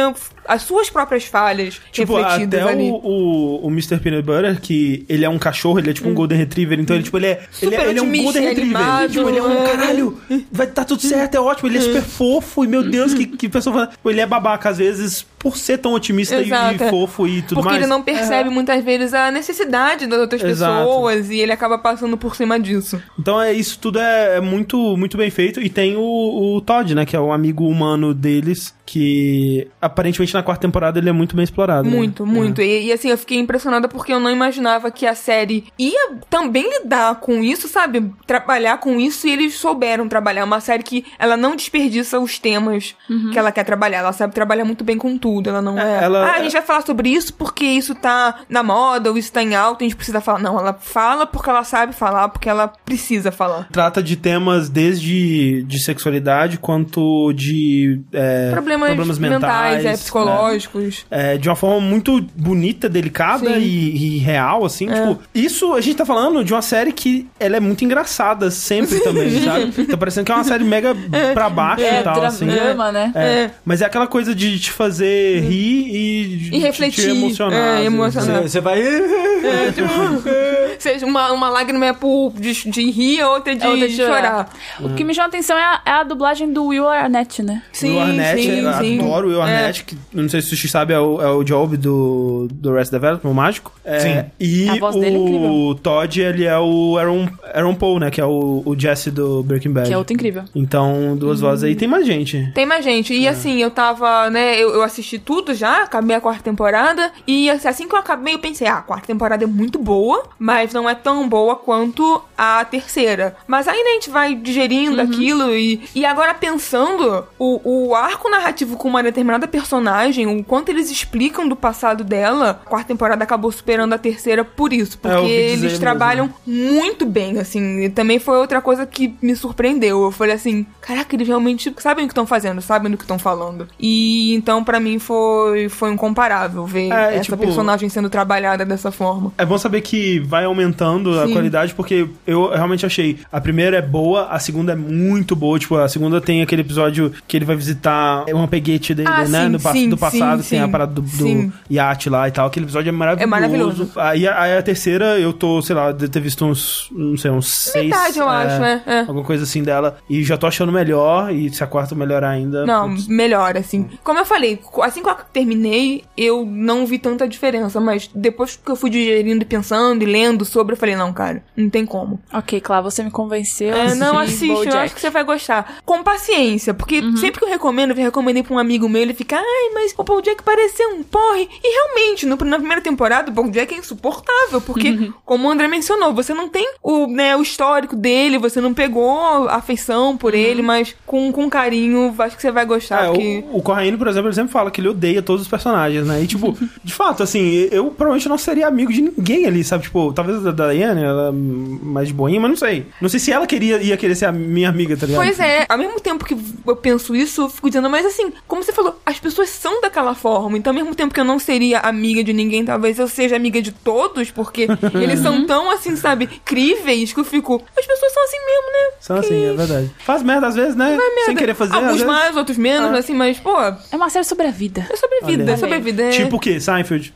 as suas próprias falhas Tipo, refletidas até ali. o, o, o Mr. Peanut Butter, que ele é um cachorro, ele é tipo um Golden Retriever, então ele, tipo, ele é, ele, é- Super ele é um Golden Retriever. animado, tipo, ele é um é. caralho, vai estar tudo certo, é ótimo, ele é super fofo, e meu Deus, que, que pessoa. Tipo, ele é babaca às vezes por ser tão otimista e- Exato, e, é. fofo e tudo Porque mais. ele não percebe muitas vezes a necessidade das outras Exato. pessoas e ele acaba passando por cima disso. Então é isso tudo é, é muito muito bem feito e tem o, o Todd, né, que é o amigo humano deles, que aparentemente na quarta temporada ele é muito bem explorado. né? Muito, muito. E, e, assim, eu fiquei impressionada porque eu não imaginava que a série ia também lidar com isso, sabe? Trabalhar com isso e eles souberam trabalhar. Uma série que ela não desperdiça os temas que ela quer trabalhar. Ela sabe trabalhar muito bem com tudo. Ela não é. É, ela- ah, a gente vai falar sobre isso porque isso tá na moda ou isso tá em alta, a gente precisa falar. Não, ela fala porque ela sabe falar, porque ela precisa falar. Trata de temas desde de sexualidade quanto de é, Problemas, mentais, é, psicológicos. É, de uma forma muito bonita, delicada e, e real, assim. Tipo, isso a gente tá falando de uma série que ela é muito engraçada sempre também, [LAUGHS] sabe? Tá parecendo que é uma série mega pra baixo É, e tal, assim. drama, né? É. Mas é aquela coisa de te fazer rir e, E refletir, te emocionar. é, vezes. emocionar. Você, vai. É, tipo, [LAUGHS] seja uma, uma lágrima é por, de, de rir, a outra de, É outra de chorar. O que me chama a atenção é a, é a dublagem do Will Arnett, né? Sim, Will Arnett, sim, sim. adoro o Will É. Que não sei se você sabe, é o, é o Job do, do Rest Development, o mágico. É, Sim. E A voz dele é o incrível. Todd, ele é o Aaron, Aaron Paul, né? Que é o, o Jesse do Breaking Bad. Que é outro incrível. Então, duas vozes aí. Tem mais gente. Tem mais gente. É. E assim, eu tava, né? Eu, eu assisti tudo já, acabei a quarta temporada. E assim, assim que eu acabei, eu pensei, ah, a quarta temporada é muito boa, mas não é tão boa quanto a terceira. Mas aí né, a gente vai digerindo aquilo e, e agora pensando o, o arco narrativo com uma determinada personagem, o quanto eles explicam do passado dela, a quarta temporada acabou superando a terceira por isso. É, Porque dizer eles mesmo. trabalham muito bem, assim. E também foi outra coisa que me surpreendeu. Eu falei assim, caraca, eles realmente sabem o que estão fazendo, sabem do que estão falando. E então, pra mim, foi, foi incomparável ver É, essa tipo- personagem sendo trabalhada dessa forma. É bom saber que vai aumentando a Sim. qualidade, porque eu realmente achei. A primeira é boa, a segunda é muito boa. Tipo, a segunda tem aquele episódio que ele vai visitar um peguete dele, Ah, né? sim, do, sim, do passado, sim, tem a parada do, do iate lá e tal. Aquele episódio é maravilhoso. É maravilhoso. Aí, a- aí a terceira, eu tô, sei lá, de ter visto uns, não sei, uns seis. Metade, eu acho, é, é. Alguma coisa assim dela. E já tô achando melhor. E se a quarta melhorar ainda. Não, putz. melhor, assim. Como eu falei, assim que eu terminei, eu não vi tanta diferença, mas depois que eu fui digerindo e pensando e lendo sobre, eu falei, não, cara, não tem como. Ok, Clara, você me convenceu. É, não, Assiste eu acho que você vai gostar. Com paciência, porque sempre que eu recomendo, eu recomendei pra um amigo meu, ele fica, ai, mas o BoJack pareceu um porre. E realmente, no, na primeira temporada, o BoJack é insuportável, porque, como o André mencionou, você não tem o, né, o histórico dele, você não pegou a afeição por ele, mas com, com carinho, acho que você vai gostar, É, porque... o, o Corraine, por exemplo, ele sempre fala que ele odeia todos os personagens, né? E, tipo, [LAUGHS] de fato, assim, eu provavelmente não seria amigo de ninguém ali, sabe? Tipo, talvez a Diane, ela é mais boinha, mas não sei. Não sei se ela queria, ia querer ser a minha amiga, tá ligado? Pois é, ao mesmo tempo que eu penso isso, eu fico dizendo, mas assim, como você falou, as pessoas são daquela forma. Então, ao mesmo tempo que eu não seria amiga de ninguém, talvez eu seja amiga de todos, porque eles são tão, assim, sabe, críveis, que eu fico, as pessoas são assim mesmo, né? São assim, é verdade. Faz merda às vezes, né? Merda. Sem querer fazer. às Alguns vezes. mais, outros menos, assim, mas, pô, é É uma série sobre a vida. sobre vida, Olha. é sobre vida. É... Tipo o quê? Seinfeld?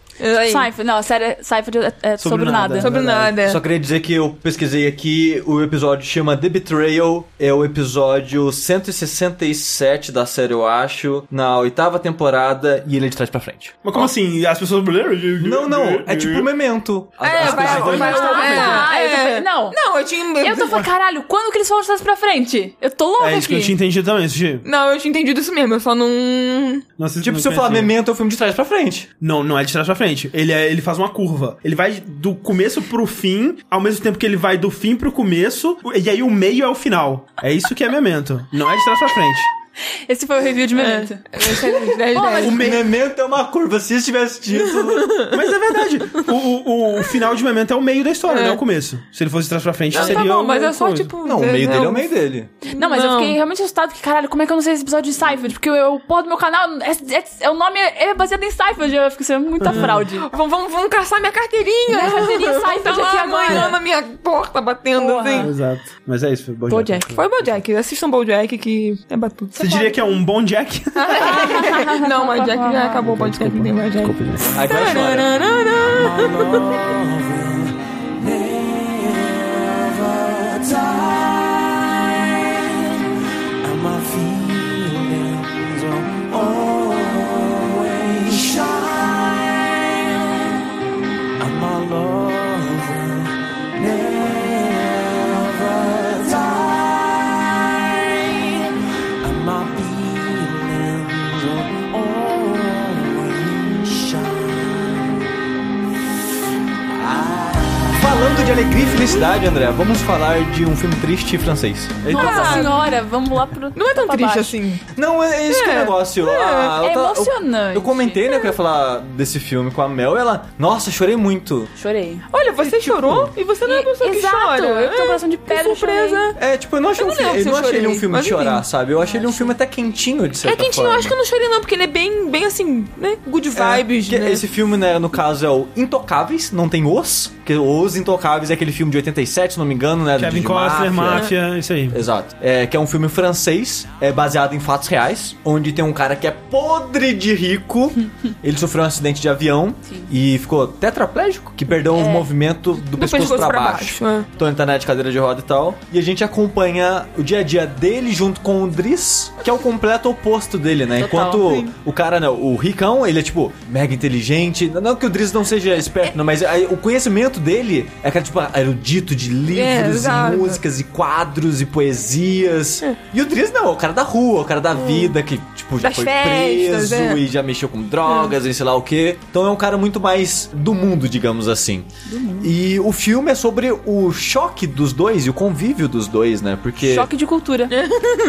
Seinfeld, não, a série Seinfeld é, é Sobre sobre, nada. nada. Sobre nada. Só queria dizer que eu pesquisei aqui, o episódio chama The Betrayal, é o episódio 167 da série, eu acho, na oitava temporada, e ele é de trás pra frente. Mas como assim? As pessoas. Não, não, é tipo memento. As, É, as vai, vai, vai. Ah, tô é. não. Não, eu tinha... Eu tô falando, caralho, quando que eles falam de trás pra frente? Eu tô louca É isso que eu aqui. tinha entendido também, Sushi. Não, eu tinha entendido isso mesmo, eu só não... Nossa, Tipo, não se eu falar memento, é o filme de trás pra frente. Não, não é de trás pra frente. Ele, é, ele faz uma curva. Ele vai do começo pro fim, ao mesmo tempo que ele vai do fim pro começo, e aí o meio é o final. É isso que é memento. Não é de trás pra frente. Esse foi o review de Memento. 10 Pô, mas 10. O memento é uma curva, se isso tivesse título. Mas é verdade. O, o, o final de memento é o meio da história, É. não é o começo. Se ele fosse trás pra frente, Não, seria tá bom, o- mas é só coisa. tipo... Não, o meio dele é o meio dele. Não, mas eu Não. fiquei realmente assustado, porque caralho, como é que eu não sei esse episódio de Seinfeld? Porque o porra do meu canal, é, é- é- o nome é, é baseado em Seinfeld, eu fico sendo muita fraude. Vamos, vamos, vamos caçar minha carteirinha. Minha carteirinha Seinfeld tá aqui agora. na minha porta, batendo Porra. assim. Exato. Mas é isso, foi Bojack. Bojack. Foi Bojack, assistam Bojack que é batuta. Você diria que é um bom Jack? [LAUGHS] Não, mas Jack já acabou o podcast, não tem mais Jack. Agora chora. and felicidade, André, vamos falar de um filme triste francês. Nossa senhora, vamos lá pro. Não é tão triste baixo. assim. Não, é esse que é o negócio. Ah, eu É eu- emocionante. Eu, comentei, né, que eu ia falar desse filme com a Mel e ela, nossa, chorei muito. Chorei. Olha, você chorou e você não é uma pessoa que Exato, chora. eu tenho um coração de Que pedra, surpresa. É, tipo, eu não achei, Eu um, não eu não eu achei ele um chorei, filme de chorar, enfim. sabe? Eu achei ele um filme até quentinho, de É certa quentinho, eu forma. acho que eu não chorei não, porque ele é bem, bem assim, né? Good vibes, que né? Esse filme, né, no caso, é o Intocáveis, não tem os, porque Os Intocáveis é aquele filme de 87, se não me engano, né? Kevin Costner, máfia, isso aí. Exato. É, que é um filme francês, é baseado em fatos reais, onde tem um cara que é podre de rico. [LAUGHS] ele sofreu um acidente de avião e ficou tetraplégico, que perdeu o movimento do, pescoço, pescoço pra, pra baixo. baixo, é. Então ele tá na de cadeira de roda e tal. E a gente acompanha o dia a dia dele junto com o Driss, que é o completo oposto dele, né? Total. Enquanto Sim. o cara, né, o ricão, ele é tipo mega inteligente. Não que o Driss não seja esperto, não, mas o conhecimento dele é aquele tipo erudito de É, livros e exato. músicas e quadros e poesias. E o Driss não, é o cara da rua, o cara da vida que tipo já Das foi festas, preso é. e já mexeu com drogas e sei lá o que. Então é um cara muito mais do mundo, digamos assim. E o filme é sobre o choque dos dois e o convívio dos dois, né? Porque Choque de cultura.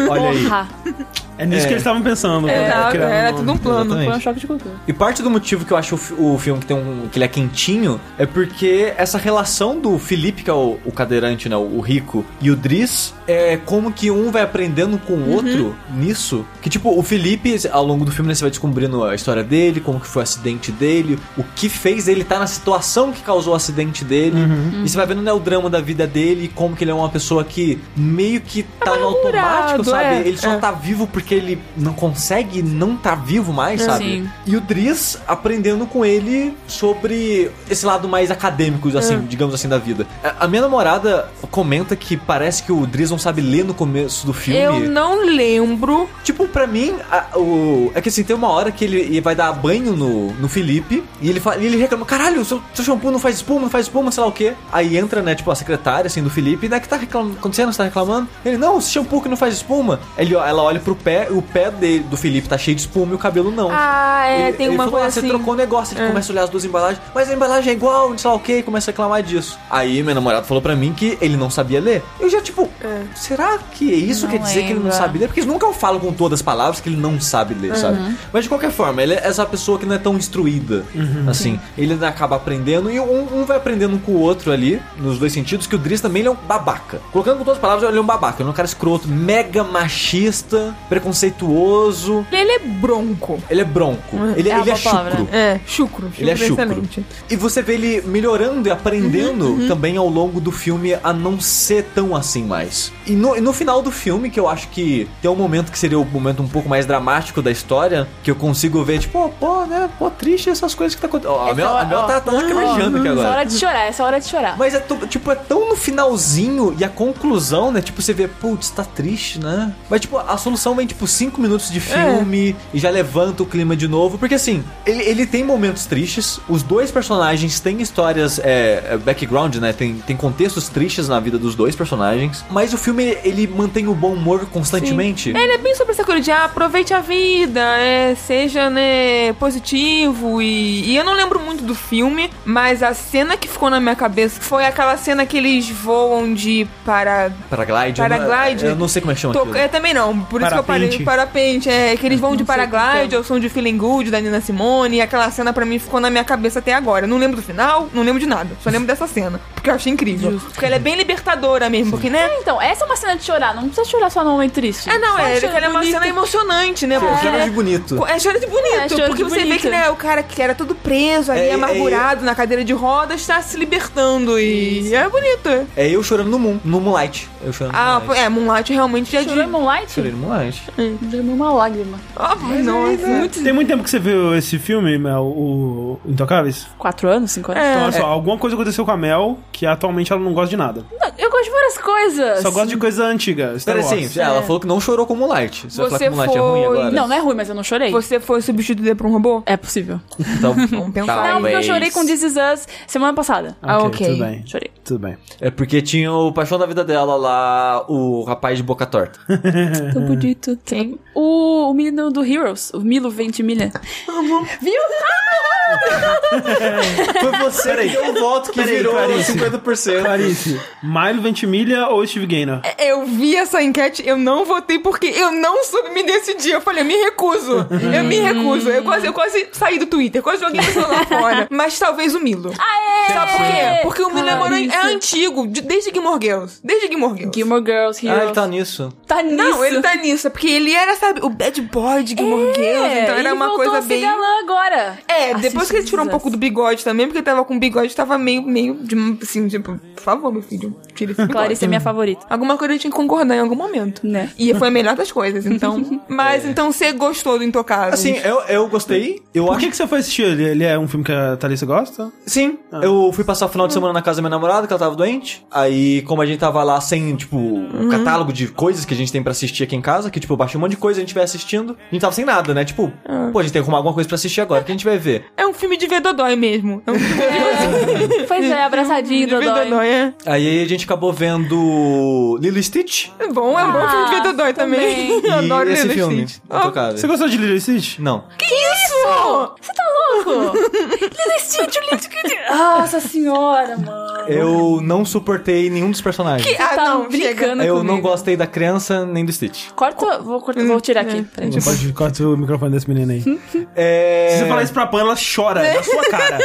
olha aí. [LAUGHS] É nisso É. que eles estavam pensando. É, criar era um- tudo um plano. Exatamente. Foi um choque de cultura. E parte do motivo que eu acho o, o filme que tem um que ele é quentinho é porque essa relação do Felipe, que é o, o cadeirante, né, o, rico, e o Driss, é como que um vai aprendendo com o outro nisso. Que tipo, o Felipe, ao longo do filme, né, você vai descobrindo a história dele, como que foi o acidente dele, o que fez ele estar na situação que causou o acidente dele. E você vai vendo né, o drama da vida dele, como que ele é uma pessoa que meio que tá no automático, Amargurado, sabe? é, ele só é. tá vivo porque ele não consegue não tá vivo mais, sabe? Sim. E o Driz aprendendo com ele sobre esse lado mais acadêmico, assim, digamos assim, da vida. A- A minha namorada comenta que parece que o Driz não sabe ler no começo do filme. Eu não lembro. Tipo, pra mim, a- o... é que assim, tem uma hora que ele, ele vai dar banho no, no Felipe e ele, fala, e ele reclama: caralho, seu, seu shampoo não faz espuma, não faz espuma, sei lá o quê. Aí entra, né, tipo, a secretária, assim, do Felipe, né, que tá reclamando, acontecendo, você tá reclamando? Ele, não, esse shampoo que não faz espuma. Ele, ela olha pro pé, e o pé dele, do Felipe tá cheio de espuma e o cabelo não. Ah, é, Ele- tem ele uma falou, coisa ah, você assim. trocou o negócio, ele começa a olhar as duas embalagens, mas a embalagem é igual, não sei lá o que, começa a reclamar disso. Aí meu namorado falou pra mim que ele não sabia ler. Eu já, tipo, será que isso Não quer dizer que ele não lembra. sabe ler? Porque nunca eu falo com todas as palavras que ele não sabe ler, sabe? Mas de qualquer forma, ele é essa pessoa que não é tão instruída, assim. Ele acaba aprendendo e um, um vai aprendendo com o outro ali, nos dois sentidos, que o Driz também ele é um babaca. Colocando com todas as palavras, ele é um babaca, ele é um cara escroto, mega machista, preconceituoso. Ele é bronco. Ele é bronco. Ele, É ele é boa palavra. chucro. É, chucro. Ele é chucro. excelente. E você vê ele melhorando e aprendendo Uhum, também ao longo do filme a não ser tão assim mais. E no, e no final do filme, que eu acho que tem um momento que seria o momento um pouco mais dramático da história, que eu consigo ver, tipo, ó, pô, né, pô, triste essas coisas que tá acontecendo. Ó, a Essa Mel, a Mel tá, tá lacrimejando aqui Essa agora. hora de chorar, essa hora de chorar. Mas é, tipo, é tão no finalzinho e a conclusão, né? Tipo, você vê, putz, tá triste, né? Mas, tipo, a solução vem, tipo, cinco minutos de filme e já levanta o clima de novo. Porque, assim, ele, ele tem momentos tristes, os dois personagens têm histórias, é, é, background, né? Tem, tem contextos tristes na vida dos dois personagens. Mas o filme, ele mantém o bom humor constantemente. Ele é bem sobre essa coisa de ah, aproveite a vida, é, seja, né, positivo e, e eu não lembro muito do filme, mas a cena que ficou na minha cabeça foi aquela cena que eles voam de para... Paraglide. eu não- Paraglide. Eu não sei como é que chama aquilo. é, também não, por isso que eu parei. Parapente, é que eles vão de Não que paraglide é. ao som de Feeling Good da Nina Simone, e aquela cena pra mim ficou na minha cabeça até agora. Eu não lembro do final, não lembro de nada, só lembro dessa cena, porque eu achei incrível. Porque ela é bem libertadora mesmo, porque, né? Então, essa é uma cena de chorar, não precisa chorar só no momento triste. É, não, Só é, chora que ela é uma cena emocionante, né? Porque, Chama né, de bonito. É choro de bonito, É, porque de você vê bonito. que né, o cara que era todo preso ali, É, é, amargurado na cadeira de rodas, está se libertando e é bonito. É eu chorando no Moon, no Moonlight. Eu chorando Ah, no Moonlight. é, Moonlight realmente já Chorou de... Moonlight? Chorei no Moonlight. [LAUGHS] Derramei uma lágrima. Ah, nossa, muito... Tem muito tempo que você viu esse filme, Mel, o Intocáveis? Quatro anos, cinco anos? É. Então, olha só, alguma coisa aconteceu com a Mel que atualmente ela não gosta de nada. Não, gosto de várias coisas. Só gosta de coisa antiga. Star Pera Wars. assim, ela falou que não chorou com Moonlight. Você, vai falar Você que Moonlight é ruim agora? Não, não é ruim, mas eu não chorei. Você foi substituída por um robô? É possível. Então, [LAUGHS] Vamos pensar. Não, porque eu Talvez. chorei com This Is Us semana passada. Ah, ok. Tudo bem. Chorei. Tudo bem. É porque tinha o paixão da vida dela lá, o rapaz de boca torta. [LAUGHS] Tão bonito. Quem? O, o menino do Heroes, o Milo Ventimiglia. Viu? [LAUGHS] Foi você que deu o voto que Peraí, virou Clarice. 50%. Clarice, Milo Ventimiglia ou Steve Gaynor? Eu vi essa enquete, eu não votei porque eu não soube me decidir. Eu falei, eu me recuso. Eu me recuso. Eu quase, eu quase saí do Twitter, quase joguei meu celular [LAUGHS] fora. Mas talvez o Milo. Aê! Sabe por quê? Porque o Milo é, moro- é antigo, de- desde Gilmore Girls. Desde Gilmore Girls. Gilmore Girls, Heroes. Ah, ele tá nisso. Tá nisso. Não, ele tá nisso. É porque ele era, sabe, o bad boy de Gilmore Girls. Então era ele uma coisa bem... galã agora. É, depois Assiste que ele tirou um pouco do bigode também, porque ele tava com bigode, tava meio, meio, de, assim, tipo, por favor, meu filho, Clarice é minha favorita. Alguma coisa a gente tinha que concordar em algum momento. Né? E foi a melhor das coisas, então. [LAUGHS] Mas então você gostou do Intocável? Assim, eu, eu gostei. Eu Por acho que, que você foi assistir ele? Ele é um filme que a Thalissa gosta? Sim, eu fui passar o final de semana na casa da minha namorada, que ela tava doente. Aí, como a gente tava lá sem, tipo, um catálogo de coisas que a gente tem pra assistir aqui em casa, que, tipo, eu baixei um monte de coisa, a gente vai assistindo. A gente tava sem nada, né? Tipo, pô, a gente tem que arrumar alguma coisa pra assistir agora, que a gente vai ver. É um filme de Vedodói mesmo. É um filme Pois é, abraçadinho, de Dodói. Vedodói, é. Aí a gente acabou vendo Lilo Stitch É bom, é um bom filme de Vedodói também. também. [LAUGHS] Eu adoro esse Lilo filme, Stitch. Intocável. Você gostou de Lilo Stitch? Não. Que isso? Você tá louco? [LAUGHS] Lilo Stitch, Lilo Stitch. Nossa senhora, mano. Eu não suportei nenhum dos personagens. Que- Ah, tá não, brincando Eu comigo. não gostei da criança nem do Stitch. Corta, vou, cortar, vou tirar aqui. Peraí. Você pode cortar o microfone desse menino aí. [LAUGHS] É... Se você falar isso pra Pan, ela chora na sua cara.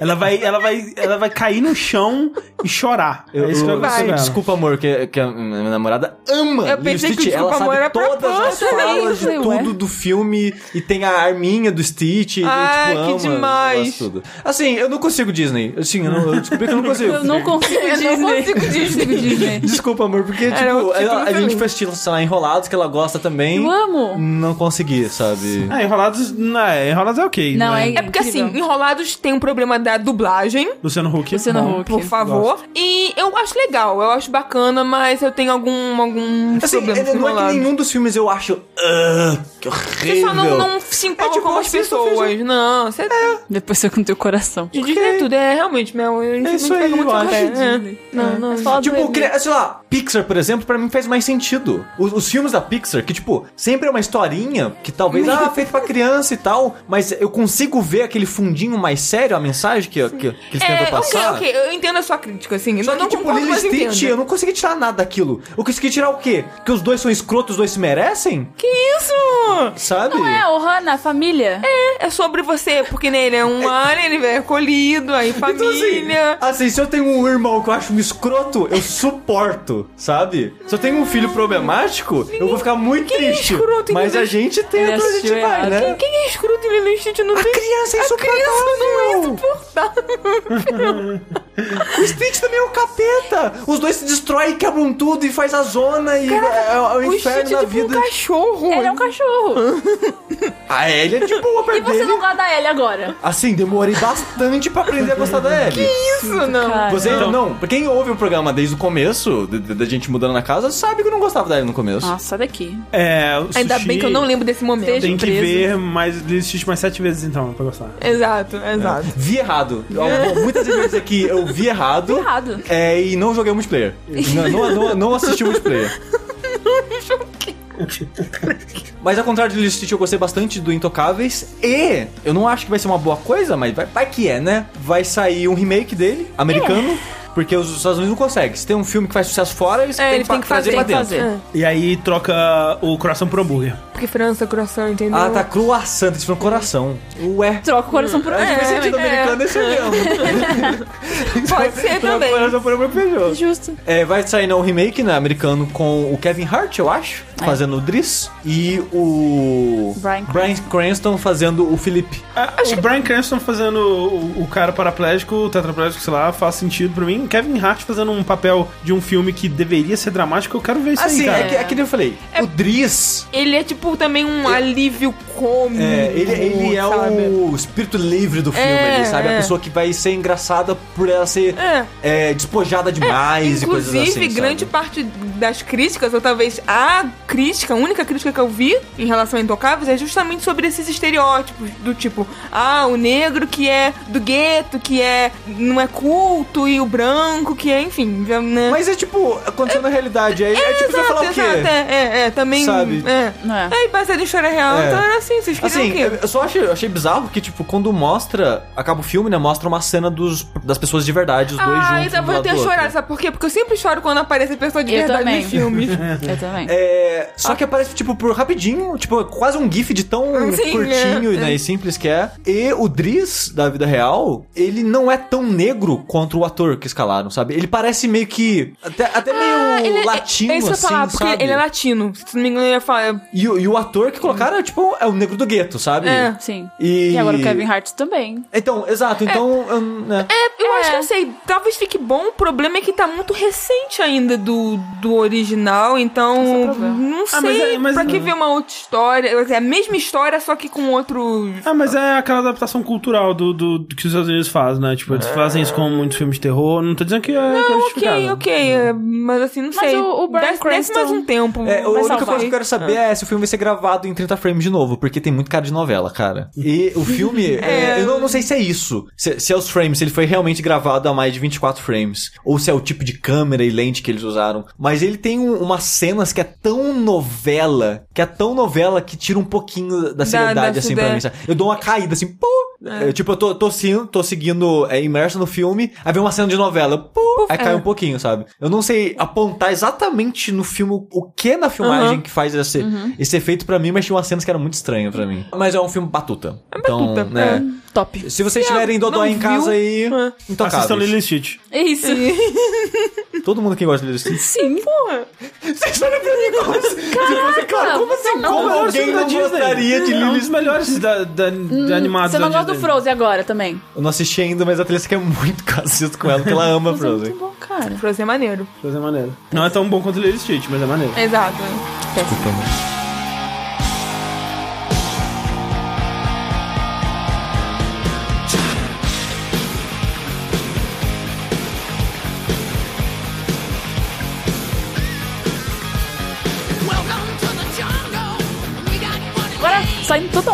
Ela vai, ela vai, ela vai cair no chão e chorar. Eu, é isso que eu- vai desculpa, amor, que, que a minha namorada ama Eu Lilo que Stitch. o Ela sabe todas as também. falas de Ué. tudo do filme e tem a arminha do Stitch. e, Ah, tipo, que ama, demais. Tudo. Assim, eu não consigo Disney. Assim, eu, não, eu descobri que eu não [LAUGHS] consigo. Eu não consigo Eu Disney. não consigo Disney. Disney. [LAUGHS] Desculpa, amor, porque, tipo, tipo ela- a gente foi assistir, sei lá, Enrolados, que ela gosta também. Eu amo. Não consegui, sabe? Ah, Enrolados, não, é, Enrolados é ok. Não, né? é- É porque assim. Enrolados tem um problema da dublagem. Luciano Huck. Luciano. Huck. Por favor. E eu acho legal, eu acho bacana, mas eu tenho algum, algum Assim, problema não é que nenhum dos filmes eu acho. "Ah, que Você horrível. só não, não se empolga É, tipo, com as pessoas. Não, você Depois você com teu coração. de é tudo. É realmente, meu. Eu É isso não aí, eu acho. ideia. É. Não, não. Do Tipo, sei lá, Pixar, por exemplo, pra mim faz mais sentido. Os, os filmes da Pixar, que, tipo, sempre é uma historinha que talvez, ah, feito pra criança e tal, mas eu consigo ver aquele fundinho mais sério, a mensagem que, que, que eles É, tentam ok, passar. ok, eu entendo a sua crítica, assim. Só eu que, não tipo, Lilo e Stitch, eu não consegui tirar nada daquilo. Eu consegui tirar o quê? Que os dois são escrotos, os dois se merecem? Que isso? Sabe? Não é, o Hannah, a família. É, é sobre você, porque nele é um alien, ele é acolhido, aí Então, assim, família. assim, se eu tenho um irmão que eu acho um escroto, eu suporto, sabe? Se eu tenho um filho problemático, eu vou ficar muito Ninguém é triste. escroto em mas a gente tenta, a gente vai, errado. né? Quem é escroto em Lilo e Stitch não tem... criança é A criança não é insuportável. [LAUGHS] O Stitch também é um capeta. Os dois se destroem, quebram tudo e faz a zona e é, é o O inferno Stitch é tipo vida. um cachorro. Ele é um cachorro. [LAUGHS] A Ellie é de boa e perto você dele. não gosta da Ellie agora? Assim, demorei bastante pra aprender a gostar da Ellie. Isso, não. Cara. Você não, pra quem ouve o programa desde o começo, da- gente mudando na casa, sabe que eu não gostava da Ellie no começo. Nossa, sai daqui. É, o Ainda sushi bem que eu não lembro desse momento. Tem que preso. ver mais Lilo e Stitch mais sete vezes então, pra gostar. Exato, exato. Vi errado. Eu- Muitas vezes que eu vi errado. Vi errado. É, e não joguei multiplayer. Não, não, não, não assisti multiplayer. [LAUGHS] Mas ao contrário de Stitch, eu gostei bastante do Intocáveis. E eu não acho que vai ser uma boa coisa, mas vai, vai que é, né? Vai sair um remake dele, americano. Porque os Estados Unidos não conseguem. Se tem um filme que faz sucesso fora, eles É, têm que têm que fazer. pra tem que dentro. fazer. É, E aí troca o coração por hambúrguer. porque França, coração, entendeu? Ah, tá croissant, eles falam coração. Ué. Troca o coração por Acho que faz É, sentido é. americano esse mesmo. [LAUGHS] Pode ser também. Coração por hambúrguer feijão. Justo. É, vai sair no remake, né, americano, com o Kevin Hart, eu acho, É. fazendo o Driss, e o Bryan Cranston fazendo o Felipe. Ah, o Brian Cranston fazendo o, o cara paraplégico, o tetraplégico, sei lá, faz sentido pra mim. Kevin Hart fazendo um papel de um filme que deveria ser dramático, eu quero ver isso Assim, aí, cara. é, que, é que nem eu falei, o Driss, Ele é tipo também um alívio cômico. é, ele, ele é sabe? o espírito livre do filme, É, ali, sabe? A é. pessoa que vai ser engraçada por ela ser É. é, despojada demais e coisas Inclusive, assim, grande sabe? parte das críticas, ou talvez a crítica, a única crítica que eu vi em relação a Intocáveis é justamente sobre esses estereótipos do tipo, ah, o negro que é do gueto, que é não é culto, e o branco que é, enfim, né? Mas é tipo, aconteceu na realidade, é, é, tipo, você vai falar o quê? exato, é, é, é, também. Sabe? É. É. É, baseado em história real, É. então era assim, vocês queriam Assim, o quê? eu só achei, achei bizarro que, tipo, quando mostra, acaba o filme, né? Mostra uma cena dos, das pessoas de verdade, os dois Ah, juntos. então um do eu tenho chorado, sabe por quê? Porque eu sempre choro quando aparece pessoa de Eu verdade também. nos filmes. [LAUGHS] Eu também. É, só que aparece, tipo, por rapidinho, tipo, quase um gif de tão Sim, curtinho é. né, e simples que é. E o Driz, da vida real, ele não é tão negro quanto o ator que escalaram, sabe? Ele parece meio que. Até, até Ah, meio ele- latino, é isso que eu assim, falar, porque sabe? ele é latino. Se não me engano, eu ia falar. E, o- e o ator que colocaram é, tipo, é o negro do gueto, sabe? É. Sim. E... E agora o Kevin Hart também. Então, exato, então. eu- né. É, eu É. acho que eu sei. Talvez fique bom. O problema é que tá muito recente ainda do, do original, então. É o não sei. Ah, mas é- mas pra não- que ver uma outra história? Dizer, a mesma história, só que com outro. Ah, mas é aquela adaptação cultural do, do, do que os Estados Unidos fazem, né? Tipo, eles fazem isso com muitos filmes de terror. Não tô dizendo que é, que é Ok, ok. é, Mas assim, não Mas sei. o- o Bryan desce, desce mais Cranston- um tempo. É, a única salvar. coisa que eu quero saber é se o filme vai ser gravado em 30 frames de novo, porque tem muito cara de novela, cara. E o filme, [LAUGHS] é, eu não, não sei se é isso. Se, se é os frames, se ele foi realmente gravado a mais de 24 frames. Ou se é o tipo de câmera e lente que eles usaram. Mas ele tem um- umas cenas que é tão novela, que é tão novela que tira um pouquinho da seriedade, da assim, pra mim. Eu dou uma caída, assim, pô! É, tipo, eu tô, tô, seguindo, tô seguindo, é, imerso no filme, aí vem uma cena de novela, pô! Aí cai é. um pouquinho, sabe? Eu não sei apontar exatamente no filme o que na filmagem Uhum. que faz esse, esse efeito pra mim, mas tinha umas cenas que eram muito estranhas pra mim. Mas é um filme batuta. então, batuta, né? Top. Se vocês tiverem Dodó não em casa aí, é. intocáveis. Assistam Lilo Stitch. É isso. [LAUGHS] Todo mundo que gosta de Lilo e Stitch. Sim. Vocês olham pra mim como assim? Você, cara, como assim? não, Como não, alguém da não Disney. gostaria de É Lilo dos melhores da, da, de animados Você não gosta do. Frozen agora também? Eu não assisti ainda, mas a Thalissa quer muito [LAUGHS] que eu assista com ela, porque ela ama Mas é Frozen. muito bom, cara. Frozen é maneiro. Frozen é maneiro. Não é tão bom quanto Lilo e Stitch, mas é maneiro. Exato. Desculpa, mãe.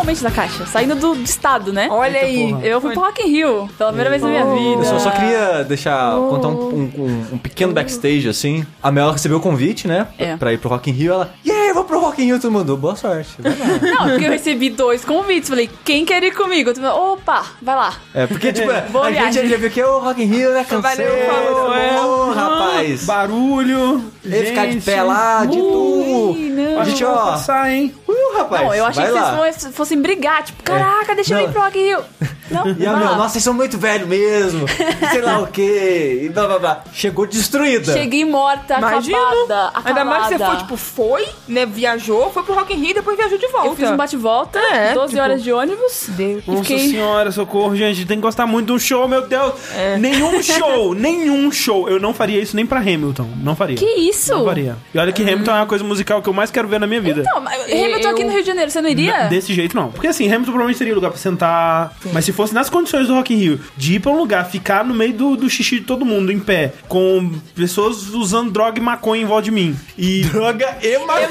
Totalmente da caixa. Saindo do, do estado, né? Olha aí. porra. Eu fui pro Rock in Rio. Pela primeira vez na minha vida. Eu só, só queria deixar, contar um, um- um- um pequeno backstage, assim. A Mel recebeu o convite, né? É. Pra ir pro Rock in Rio. Ela, e aí, vou pro Rock in Rio. Todo mundo, boa sorte. Vai lá. [LAUGHS] Não, porque eu recebi dois convites. Falei, quem quer ir comigo? Eu falei, Opa, vai lá. É, porque, tipo, [LAUGHS] Boa a gente já viu que é o Rock in Rio, né? Cansei, Valeu, falou, é. rapaz. Barulho. E ficar de pé lá, de tudo. Não. A gente, Vai ó, passar, hein? uh, rapaz. Não, eu achei vai que lá. vocês fossem- brigar, tipo, caraca, deixa eu Não. ir pro Rock Rio. [LAUGHS] Não, E a vai meu, nossa, vocês são muito velhos mesmo. Sei lá o quê. E blá blá blá. Chegou destruída. Cheguei morta, Imagina. acabada, acabada. Ainda mais que você foi, tipo, foi, né, viajou, foi pro Rock in Rio e depois viajou de volta. Eu fiz um bate-volta, É, 12 tipo- horas de ônibus. Deus. Nossa fiquei... senhora, socorro, gente. Tem que gostar muito de um show, meu Deus. É. Nenhum show, [LAUGHS] nenhum show. Eu não faria isso nem pra Hamilton. Não faria. Que isso? Não faria. E olha que Hamilton é uma coisa musical que eu mais quero ver na minha vida. Não, mas Hamilton aqui eu- no Rio de Janeiro, você não iria? Desse jeito, não. Porque assim, Hamilton provavelmente teria lugar pra sentar. Mas se fosse nas condições do Rock in Rio, de ir pra um lugar, ficar no meio do, do xixi de todo mundo, em pé, com pessoas usando droga e maconha em volta de mim. E. [LAUGHS] droga e maconha.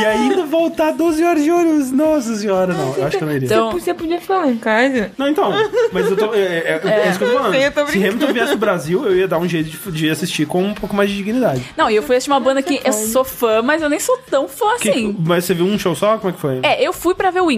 e ainda voltar 12 horas de ônibus. Nossa senhora, não. Eu acho que eu não iria. Então- Você podia ficar lá em casa. Não, então. Mas eu tô. É, é, é isso que eu tô falando. Eu sei, eu tô Se. Hamilton viesse pro Brasil, eu ia dar um jeito de, de assistir com um pouco mais de dignidade. Não, e eu fui assistir uma banda que eu sou fã, mas eu nem sou tão fã Que- assim. mas você viu um show só? Como é que foi? É, eu fui pra ver o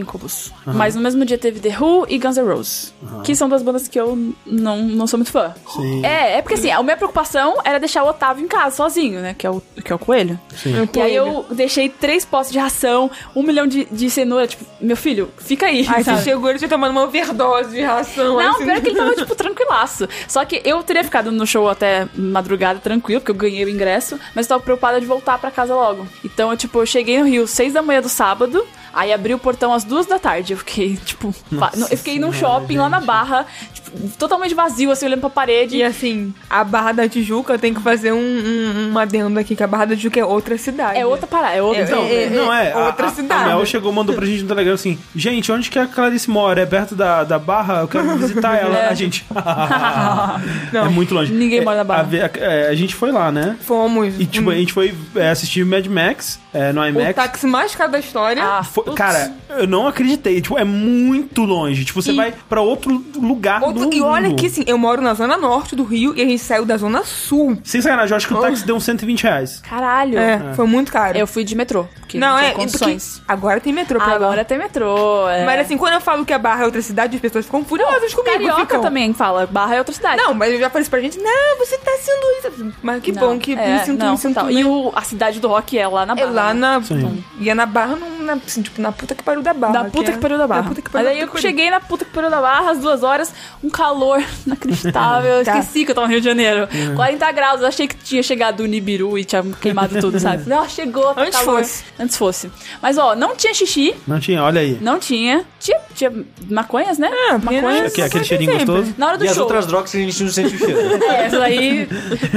Mas no mesmo dia teve The Who e Guns N' Roses, que são duas bandas que eu não, não sou muito fã. Sim. É, é porque assim, a minha preocupação era deixar o Otávio em casa sozinho, né, que é o, que é o coelho. Sim. E aí eu deixei três potes de ração, um milhão de, de cenoura, tipo, meu filho, fica aí, Aí você chegou e já tomando uma overdose de ração. Não, assim. pior que ele tava, tipo, tranquilaço. Só que eu teria ficado no show até madrugada tranquilo, porque eu ganhei o ingresso, mas eu tava preocupada de voltar pra casa logo. Então, eu, tipo, eu cheguei no Rio seis da manhã do sábado, aí abri o portão às duas da tarde. Eu fiquei, tipo, pa- eu fiquei num shopping lá na Barra, tipo, totalmente vazio, assim, olhando pra parede. E assim, a Barra da Tijuca tem que fazer um, um, um adendo aqui, que a Barra da Tijuca é outra cidade. É outra parada, é outra. Não, É, é, não é. a- outra a, cidade. A Mel chegou, mandou pra gente no Telegram assim: Gente, onde que a Clarice mora? É perto da, da Barra? Eu quero visitar ela. A gente. [LAUGHS] é muito longe. Ninguém É, mora na Barra. A, a- é, a gente foi lá, né? Fomos. E tipo, a gente foi é, assistir Mad Max é, no o IMAX. táxi mais caro da história. Ah, Foi- cara, eu não acreditei. Tipo, é muito longe. Tipo, você E- vai pra outro lugar Outro- do e olha que assim, eu moro na zona norte do Rio e a gente saiu da zona sul. Sem sacanagem, eu acho que o táxi deu uns 120 reais. Caralho. É, foi muito caro. Eu fui de metrô, porque não, não, é, condições. porque agora tem metrô pra lá. Agora tem metrô, é. Mas assim, quando eu falo que a Barra é outra cidade, as pessoas ficam furiosas comigo. Carioca ficam, também fala, Barra é outra cidade. Não, mas eu já falei isso pra gente, não, você tá sendo isso. Mas que Não, bom que é, me sinto, não, me sinto. E o, a cidade do rock é lá na É Barra. lá né? na. Sim. Ia na barra, não, na, assim, tipo, na puta que pariu da barra. Da puta é- que pariu da barra. Da puta que Mas pariu aí da eu que pariu. cheguei na puta que pariu da barra, às duas horas, um calor [LAUGHS] inacreditável. Eu Tá. esqueci que eu tava no Rio de Janeiro. 40 graus, eu achei que tinha chegado o Nibiru e tinha queimado tudo, sabe? Não, chegou. Antes calor. fosse. Antes fosse. Mas ó, não tinha xixi, Não tinha, olha aí. não tinha. Tinha, tinha maconhas, né? Ah, maconhas. Aquele, aquele cheirinho sempre. gostoso. Na hora do E as show. outras drogas que a gente não sente o cheiro. [LAUGHS] É, essa aí.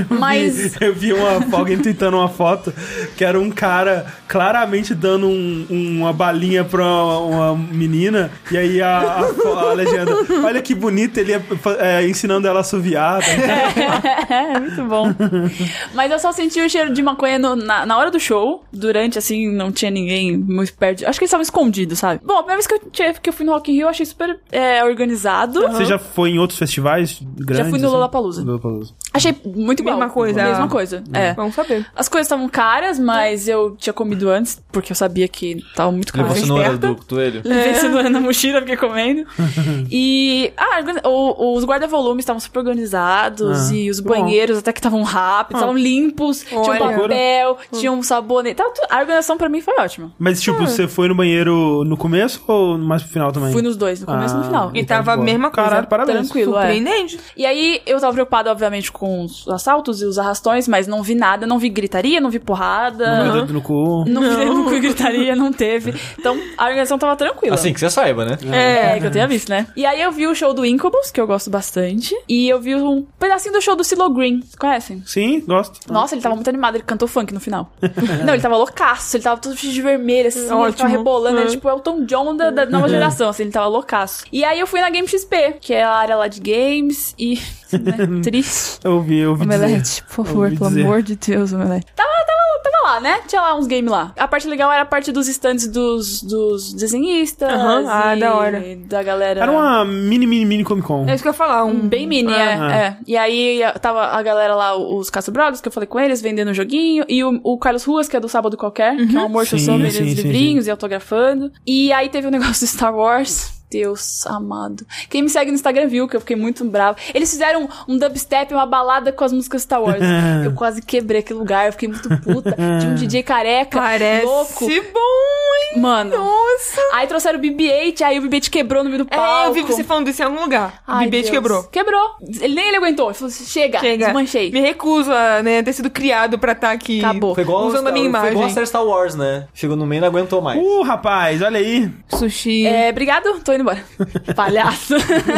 Mas. Eu vi uma, alguém tweetando uma foto que era um cara claramente dando um- uma balinha pra uma menina, e aí a, a a legenda, olha que bonito, ele é, é, ensinando ela a assoviar. tá? [LAUGHS] É, muito bom. Mas eu só senti o cheiro de maconha no- na, na hora do show. Durante, assim, não tinha ninguém muito perto. Acho que eles estavam escondidos, sabe? Bom, a primeira vez que eu, tinha- que eu fui no Rock in Rio, eu achei super é, organizado. Você já foi em outros festivais grandes? fui no assim? Lollapalooza. Lollapalooza. Achei muito igual. Mesma coisa. Mesma coisa, é. Vamos saber. As coisas estavam caras, mas eu tinha comido antes, porque eu sabia que tava muito caro. Levou cenoura do coelho. Levei cenoura na mochila, fiquei comendo. [LAUGHS] e. Ah, o- os guarda-volumes estavam super organizados. Ah, e os bom. banheiros até que estavam rápidos, estavam limpos. Tinha um Olha. papel, tinha um sabonete. tava tudo- A organização pra mim foi ótima. Mas, tipo, você foi no banheiro no começo ou mais pro final também? Fui nos dois, no começo e no Ah, final. E então, tava a mesma coisa. Caralho, parabéns. Tranquilo, é. Surpreendente. E aí, eu tava preocupada, obviamente, com os assaltos e os arrastões, mas não vi nada, não vi gritaria, não vi porrada. No dedo no cu. Não vi dedo no cu e gritaria, não teve. Então, a organização tava tranquila. Assim, que você saiba, né? É, que eu tenha visto, né? E aí eu vi o show do Incubus, que eu gosto bastante. E eu vi um pedacinho do show do Silo Green. Vocês conhecem? Sim, gosto. Nossa, ele tava muito animado, ele cantou funk no final. [LAUGHS] Não, ele tava loucaço, ele tava todo vestido de vermelho, assim, ele tava Ótimo. rebolando, ele É. tipo é o Tom John da, da nova geração, assim, ele tava loucaço. E aí eu fui na Game XP, que é a área lá de games, e... [LAUGHS] Né, [LAUGHS] triste. Eu ouvi, eu ouvi dizer. Omelete, por favor, pelo dizer. amor de Deus, Omelete. Tava, tava, tava lá, né? Tinha lá uns games lá. A parte legal era a parte dos stands dos, dos desenhistas. Aham, ah, e da hora. Da galera. Era uma mini, mini, mini Comic Con. É isso que eu ia falar. Um Bem mini, é, Ah. é. E aí tava a galera lá, os Castro Brothers, que eu falei com eles, vendendo o joguinho. E o, o Carlos Ruas, que é do Sábado Qualquer, que é um amor Sim, show sim, vendendo sim, livrinhos e autografando. E aí teve o [LAUGHS] negócio do Star Wars. Deus amado. Quem me segue no Instagram viu que eu fiquei muito bravo. Eles fizeram um dubstep, uma balada com as músicas Star Wars. [LAUGHS] eu quase quebrei aquele lugar, eu fiquei muito puta. De um [LAUGHS] DJ careca, Parece louco. bom, Mano. Nossa. Aí trouxeram o BB-8, aí o BB-8 quebrou no meio do palco. É, eu vi você falando disso em algum lugar. o Ai, BB-8 Deus. quebrou. Quebrou. Ele nem ele aguentou. Ele falou assim, chega, Chega. desmanchei. Me recuso a né, ter sido criado pra estar aqui Acabou. Foi igual, usando a minha Foi igual a imagem. série Star Wars, né? Chegou no meio e não aguentou mais. Uh, rapaz, olha aí. Sushi. É, obrigado, tô indo embora. [LAUGHS] Palhaço.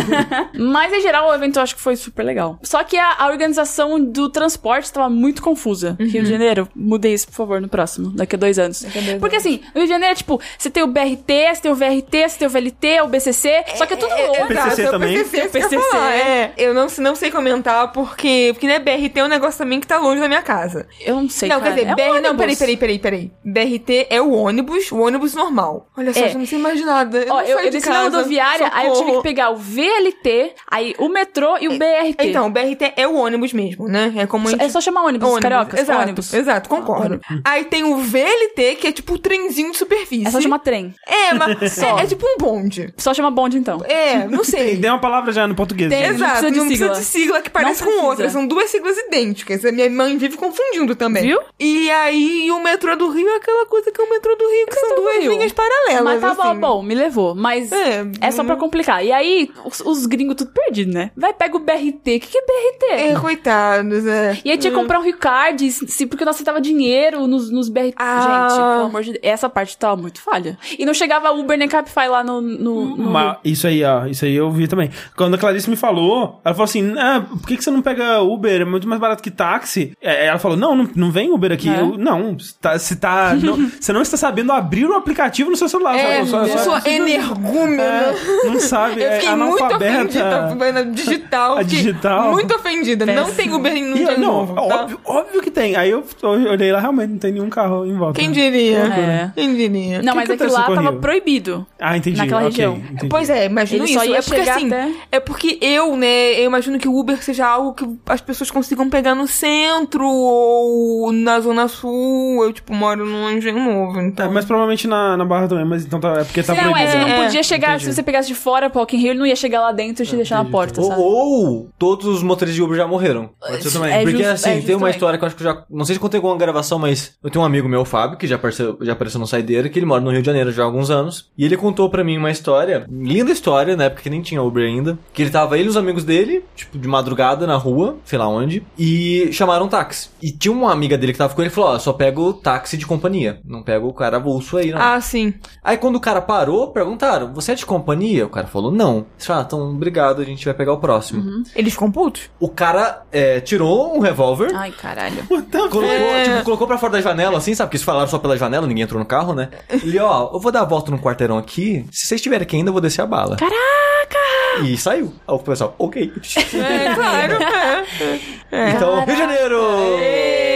[LAUGHS] Mas, em geral, o evento eu acho que foi super legal. Só que a, a organização do transporte estava muito confusa. Rio de Janeiro, mudei isso, por favor, no próximo, daqui a dois anos. a dois Porque, assim, no Rio de Janeiro, tipo, você tem o BRT, você tem o VRT, você tem o VLT, o BCC, só que é tudo louco. PCC exato, é o também. PCC, isso que eu ia PCC. falar, é. Eu não, não sei comentar porque, porque né, BRT é um negócio também que tá longe da minha casa. Eu não sei, não, cara. quer dizer, é um não, peraí, peraí, peraí, peraí. BRT é o ônibus, o ônibus normal. Olha só, É. eu não sei mais nada. Eu Ó, não eu, eu de desci na rodoviária, aí eu tive que pegar o VLT, aí o metrô e o BRT. Então, o BRT é o ônibus mesmo, né? É como gente... É só chamar ônibus, Ônibus, cariocas. Exato, ônibus. exato, concordo. Aí tem o VLT, que é tipo o trenzinho de superfície. [LAUGHS] É só chamar trem. É, mas é, é tipo um bonde. Só chama bonde, então. É, não sei. Tem uma palavra já no português. Tem. né? Exato, precisa de não precisa sigla. de sigla que parece Não com precisa. outra. São duas siglas idênticas. A minha mãe vive confundindo também. Viu? E aí o metrô do Rio é aquela coisa que é o metrô do Rio, que são do duas Rio. linhas paralelas. Mas tá bom, assim. bom, me levou. Mas É, é, só pra complicar. E aí, os, os gringos tudo perdido, né? Vai, pega o BRT. O que, que é BRT? É, coitados, é. E aí tinha que comprar um Ricard, se, porque nós aceitava dinheiro nos, nos BRT. Ah. Gente, pelo amor de Deus. Essa parte tava muito falha. E não chegava Uber nem Cabify lá no... no, no Mas isso aí, ó, isso aí eu vi também. Quando a Clarice me falou, ela falou assim: ah, por que, que você não pega Uber? É muito mais barato que táxi. É, Ela falou: não, não, não vem Uber aqui. É? Eu, não, se tá, se tá, não, [LAUGHS] você não está sabendo abrir o aplicativo no seu celular. É, só, só, eu só- sou energúmena. é, não sabe, [LAUGHS] Eu é fiquei muito analfabeta. ofendida digital. A digital. Muito ofendida. Não tem Uber no E eu, dia não, novo, tá? óbvio, óbvio que tem. Aí eu olhei lá, realmente não tem nenhum carro em volta. Quem diria? É. Quem diria? Não, que mas aquilo acontece lá o tava Rio? proibido. Ah, entendi. Naquela ok, região. entendi. Pois é, imagino Ele isso. só ia é porque chegar assim, até- é porque eu, né, eu imagino que o Uber seja algo que as pessoas consigam pegar no centro ou na zona sul. Eu, tipo, moro num engenho novo, É, então... mas provavelmente na, na Barra também, mas então tá, é porque tá não, proibido. é, você não É, podia chegar, entendi. se você pegasse de fora pro Rock in Rio, ele não ia chegar lá dentro e te deixar na porta, Ou, sabe? ou todos os motoristas de Uber já morreram. Pode ser também. É Porque justo- assim, é tem uma também. história que eu acho que eu já. Não sei se contei com uma gravação, mas eu tenho um amigo meu, Fábio, que já apareceu, já apareceu no Saideira, que ele mora no Rio de Janeiro já há alguns anos. E ele contou pra mim uma história, linda história, na época que nem tinha Uber ainda. Que ele tava ele e os amigos dele, tipo, de madrugada na rua, sei lá onde, e chamaram um táxi. E tinha uma amiga dele que tava com ele e falou: Ó, só pego táxi de companhia. Não pego o cara avulso aí, não. Ah, sim. Aí quando o cara parou, perguntaram: Você é de companhia? O cara falou: Não. Eles falaram: ah, então obrigado, a gente vai pegar o próximo. Eles ficam putos? O cara é, tirou um revólver. Ai, caralho. Colocou, É. tipo, colocou pra fora da janela, assim, sabe? Porque eles falaram só pela janela, ninguém entrou no carro, né? Ele, ó, eu vou dar a volta no quarteirão aqui. Se vocês estiverem aqui ainda, eu vou descer a bala. Caraca! E saiu. Aí o pessoal, ok. É, claro. [LAUGHS] é. Então, Rio de Janeiro! É,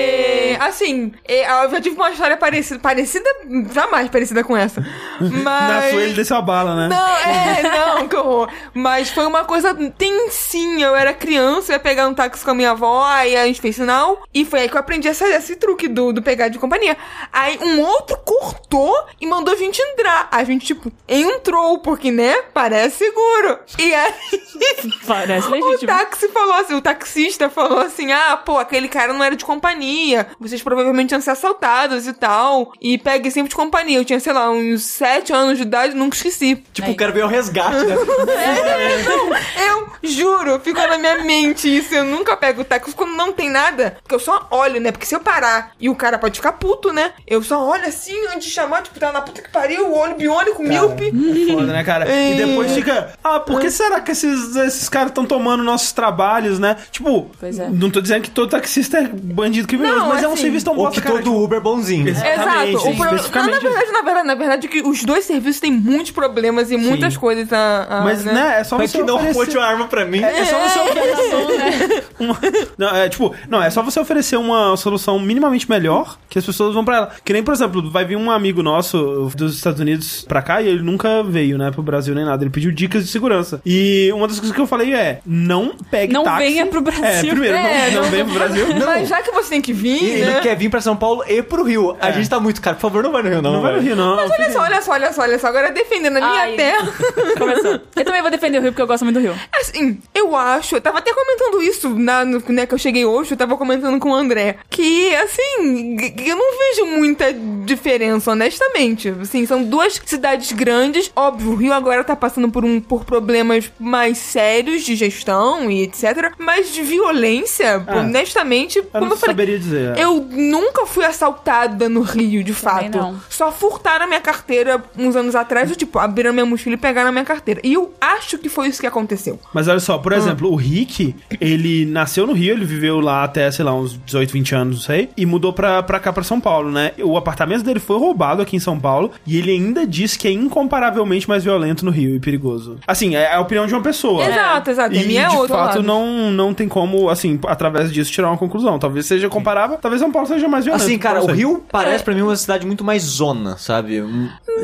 assim, é, eu já tive uma história parecida, parecida, jamais parecida com essa. Mas... [LAUGHS] Na sua ele desceu a bala, né? Não, é, não, que horror. Mas foi uma coisa tensinha. Eu era criança, eu ia pegar um táxi com a minha avó, aí a gente fez sinal. E foi aí que eu aprendi essa- esse truque do, do pegar de companhia. Aí um outro cortou e mandou a gente entrar. A gente, tipo, entrou, porque, né? Parece seguro. E aí. [LAUGHS] Parece [LAUGHS] O legítimo. táxi falou assim, o taxista falou assim: ah, pô, aquele cara não era de companhia. Vocês provavelmente iam ser assaltados e tal. E pegue sempre de companhia. Eu tinha, sei lá, uns sete anos de idade, nunca esqueci. Tipo, o cara veio ao resgate, né? [LAUGHS] Eu juro, ficou na minha mente isso. Eu nunca pego o táxi quando não tem nada. Porque eu só olho, né? Porque se eu parar e o cara pode ficar puto, né? Eu só olho assim antes de chamar, tipo, tá na puta que pariu, o olho biônico, míope. Foda, né, cara? É. E depois fica, ah, por que será que esses, esses caras estão tomando nossos trabalhos, né? Tipo, Pois é. não tô dizendo que todo taxista é bandido criminoso, Não, mas é um assim, serviço tão bosta, que cara. todo Uber é bonzinho. Exatamente, Exato. O pro... especificamente na, verdade, na verdade, na verdade, que os dois serviços têm muitos problemas e muitas coisas a. a, Mas, né, é só Mas você não oferecer... aponte uma arma pra mim. É só você oferecer uma... Não, é tipo, não, é só você oferecer uma solução minimamente melhor que as pessoas vão pra ela. Que nem, por exemplo, vai vir um amigo nosso dos Estados Unidos pra cá e ele nunca veio, né, pro Brasil nem nada. Ele pediu dicas de segurança. E uma das coisas que eu falei é: não pegue Não táxi. venha pro Brasil. É, primeiro, É, não, não não- venha pro Brasil. Não. Mas já que você tem que vir, E né? Ele quer vir pra São Paulo e pro Rio. A gente tá muito caro. Por favor, não vai no Rio, não. Não vai no Rio, não. Mas olha só, olha só, olha só, olha só. Agora defendendo a minha Ai. terra. [LAUGHS] Começou. Eu também vou defender o Rio porque eu gosto muito do Rio. Assim, eu acho, eu tava até comentando isso na, no, né, que eu cheguei hoje, eu tava comentando com o André, que, assim, eu não vejo muita diferença, honestamente. Assim, são duas cidades grandes, óbvio, o Rio agora tá passando por, um, por problemas mais sérios de gestão e etc, mas de violência, Ah, honestamente, Eu como não eu falei, saberia dizer. eu nunca fui assaltada no Rio, de Também fato. não. Só furtaram a minha carteira uns anos atrás, eu, tipo, abriram minha mochila e pegaram a minha carteira. E eu acho que foi isso que aconteceu. Mas olha só, Ah. por exemplo, o Rick, ele nasceu no Rio, ele viveu lá até, sei lá, uns 18, 20 anos, não sei, e mudou pra, pra cá, pra São Paulo, né? O apartamento dele foi roubado aqui em São Paulo, e ele ainda diz que é incomparavelmente mais violento no Rio e perigoso. Assim, é a opinião de uma pessoa. Exato, exato. E minha é de outro fato lado. não, não tem como, assim, através disso tirar uma conclusão. Talvez seja comparável, talvez São Paulo seja mais violento. Assim, cara, o. Rio parece pra mim uma cidade muito mais zona, sabe?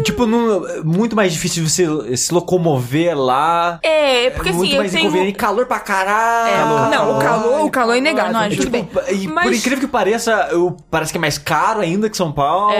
Tipo, não- muito mais difícil você se locomover lá. É, porque muito assim, eu mais tenho... inconveniente. Calor pra caralho. É, não, o calor, o calor é inegável. Não, não, tudo tipo, bem. E Mas- por incrível que pareça, eu, parece que é mais caro ainda que São Paulo.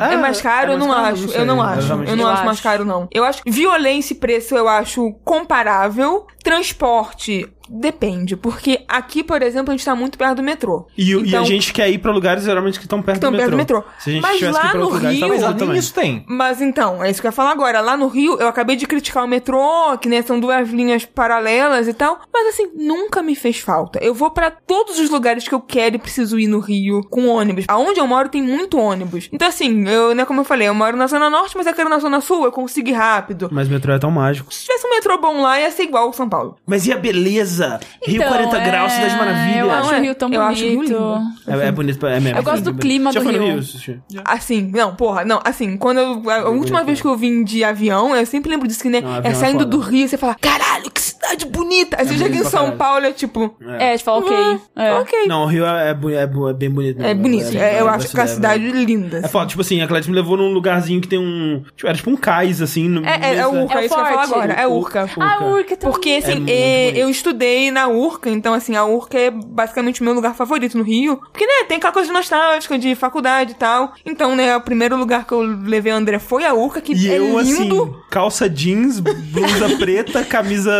É mais caro? é eu não mais caro? acho. Não eu não acho. Eu não Eu acho mais caro, não. Eu acho violência e preço eu acho comparável. Transporte. Depende, porque aqui, por exemplo, a gente tá muito perto do metrô. E, o- e Então, a gente quer ir pra lugares geralmente que estão perto, Estão do perto metrô. do metrô. Se a gente Mas lá no lugar, Rio- nem isso tem. Mas então, é isso que eu ia falar agora. Lá no Rio, eu acabei de criticar o metrô, que né, são duas linhas paralelas e tal. Mas assim, nunca me fez falta. Eu vou pra todos os lugares que eu quero e preciso ir no Rio com ônibus. Aonde eu moro tem muito ônibus. Então assim, eu, né, como eu falei, eu moro na Zona Norte, mas eu quero na Zona Sul, eu consigo ir rápido. Mas metrô é tão mágico. Se tivesse um metrô bom lá, ia ser igual ao São Paulo. Mas e a beleza? Rio Então, 40 é, graus, Cidade Maravilha. Eu acho Não, o é- Rio tão eu acho Rio bonito. lindo. É, é bonito, é mesmo. Eu gosto do bonito. clima Já do Rio. Rio? Assim, não, porra, não, assim, quando eu, a, a última vez que eu vim de avião, eu sempre lembro disso que, né, Não, é é saindo foda. do Rio, você fala, caralho, que cidade bonita. Aí você chega em São. Paulo, é tipo, É, tipo, ok. É. ok. Não, o Rio é, é, é, é bem bonito. É bonito. É, eu acho que é a é- cidade linda. É foda, tipo assim, a Clédia me levou num lugarzinho que tem um. Tipo, era tipo um cais, assim. No, É, é, é Urca, É é o isso que eu ia falar forte. agora. É Urca. Ah, Urca também. Porque, assim, é, eu estudei na Urca, então, assim, a Urca é basicamente o meu lugar favorito no Rio. Porque, né, tem aquela coisa nostálgica de faculdade e tal. Então, né, o primeiro lugar que eu levei o André foi a Urca, que E é eu, lindo. assim, calça jeans, blusa [LAUGHS] preta, camisa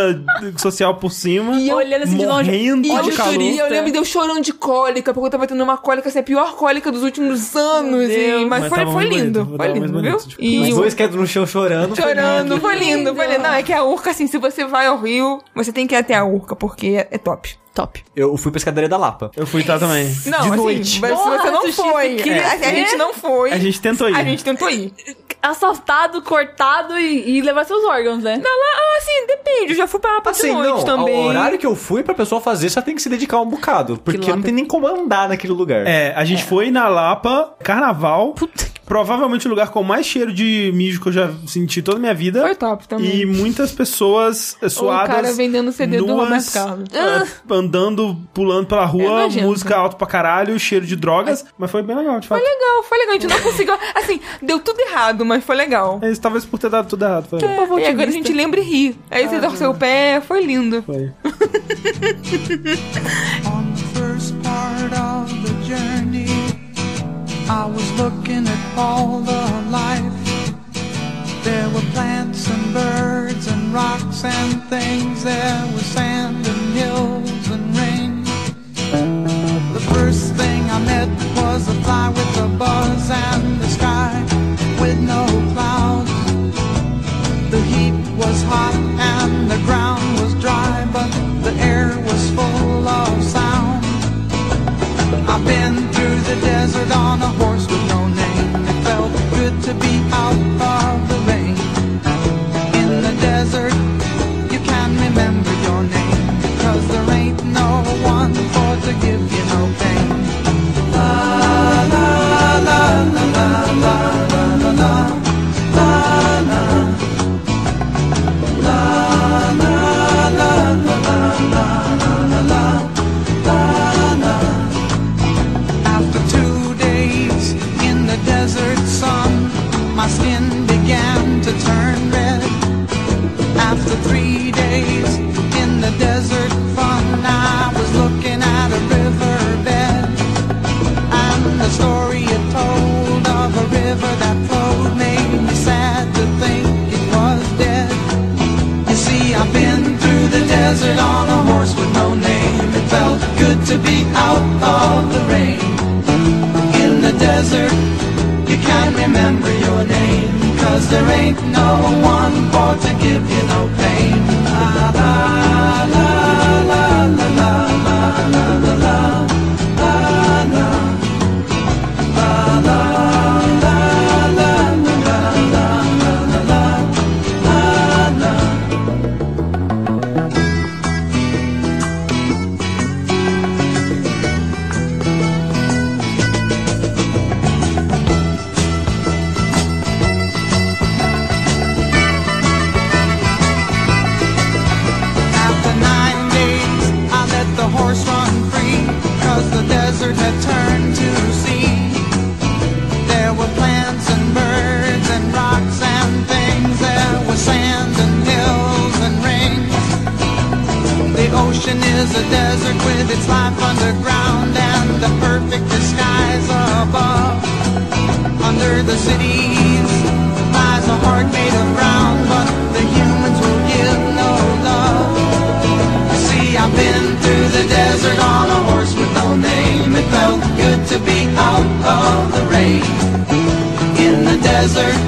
social por cima. E eu- Olhando assim de longe. morrendo E de eu, calor. e eu lembro de eu chorando de cólica, porque eu tava tendo uma cólica, assim, a pior cólica dos últimos anos. e- mas, Mas foi, tava foi lindo. bonito, Foi lindo, viu? bonito, tipo, E Os dois quedaram no chão chorando. foi chorando, lindo. foi lindo. lindo. Falei, não, é que a Urca, assim, se você vai ao Rio, você tem que ir até a Urca, porque é top. Top. Eu fui pra escadaria da Lapa. Eu fui tá também. Não, De assim, noite. mas Porra, você não foi, você queria a, gente não foi. A gente tentou ir. A gente tentou ir. Assaltado, cortado e, e levar seus órgãos, né? Não, lá, ah, assim, depende. Eu já fui pra lá pra de Assim, noite não, também. o horário que eu fui pra pessoa fazer, só tem que se dedicar um bocado. Porque Lapa. não tem nem como andar naquele lugar. É, a gente foi na Lapa, carnaval. Puta que Provavelmente o lugar com mais cheiro de mijo que eu já senti toda a minha vida. Foi top também. E muitas pessoas eh, suadas. cara vendendo CD do nuas, Roberto Carlos. eh, andando, pulando pela É rua, música alto pra caralho, cheiro de drogas. Mas foi bem legal, de fato. Foi legal, foi legal. A gente não conseguiu. Assim, deu tudo errado, mas foi legal. É, isso, talvez por ter dado tudo errado. Foi. e agora a gente lembra e ri. Aí você torceu o pé, foi lindo. foi. [LAUGHS] On the first part of the journey, I was looking at all the life. There were plants and birds and rocks and things. There was sand and hills is a desert with its life underground and the perfect disguise above. Under the cities lies a heart made of brown, but the humans will give no love. You see, I've been through the desert on a horse with no name. It felt good to be out of the rain. In the desert,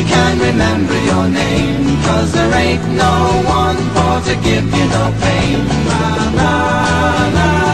you can't remember your name, cause there ain't no one for to give you no pain. La, la, la,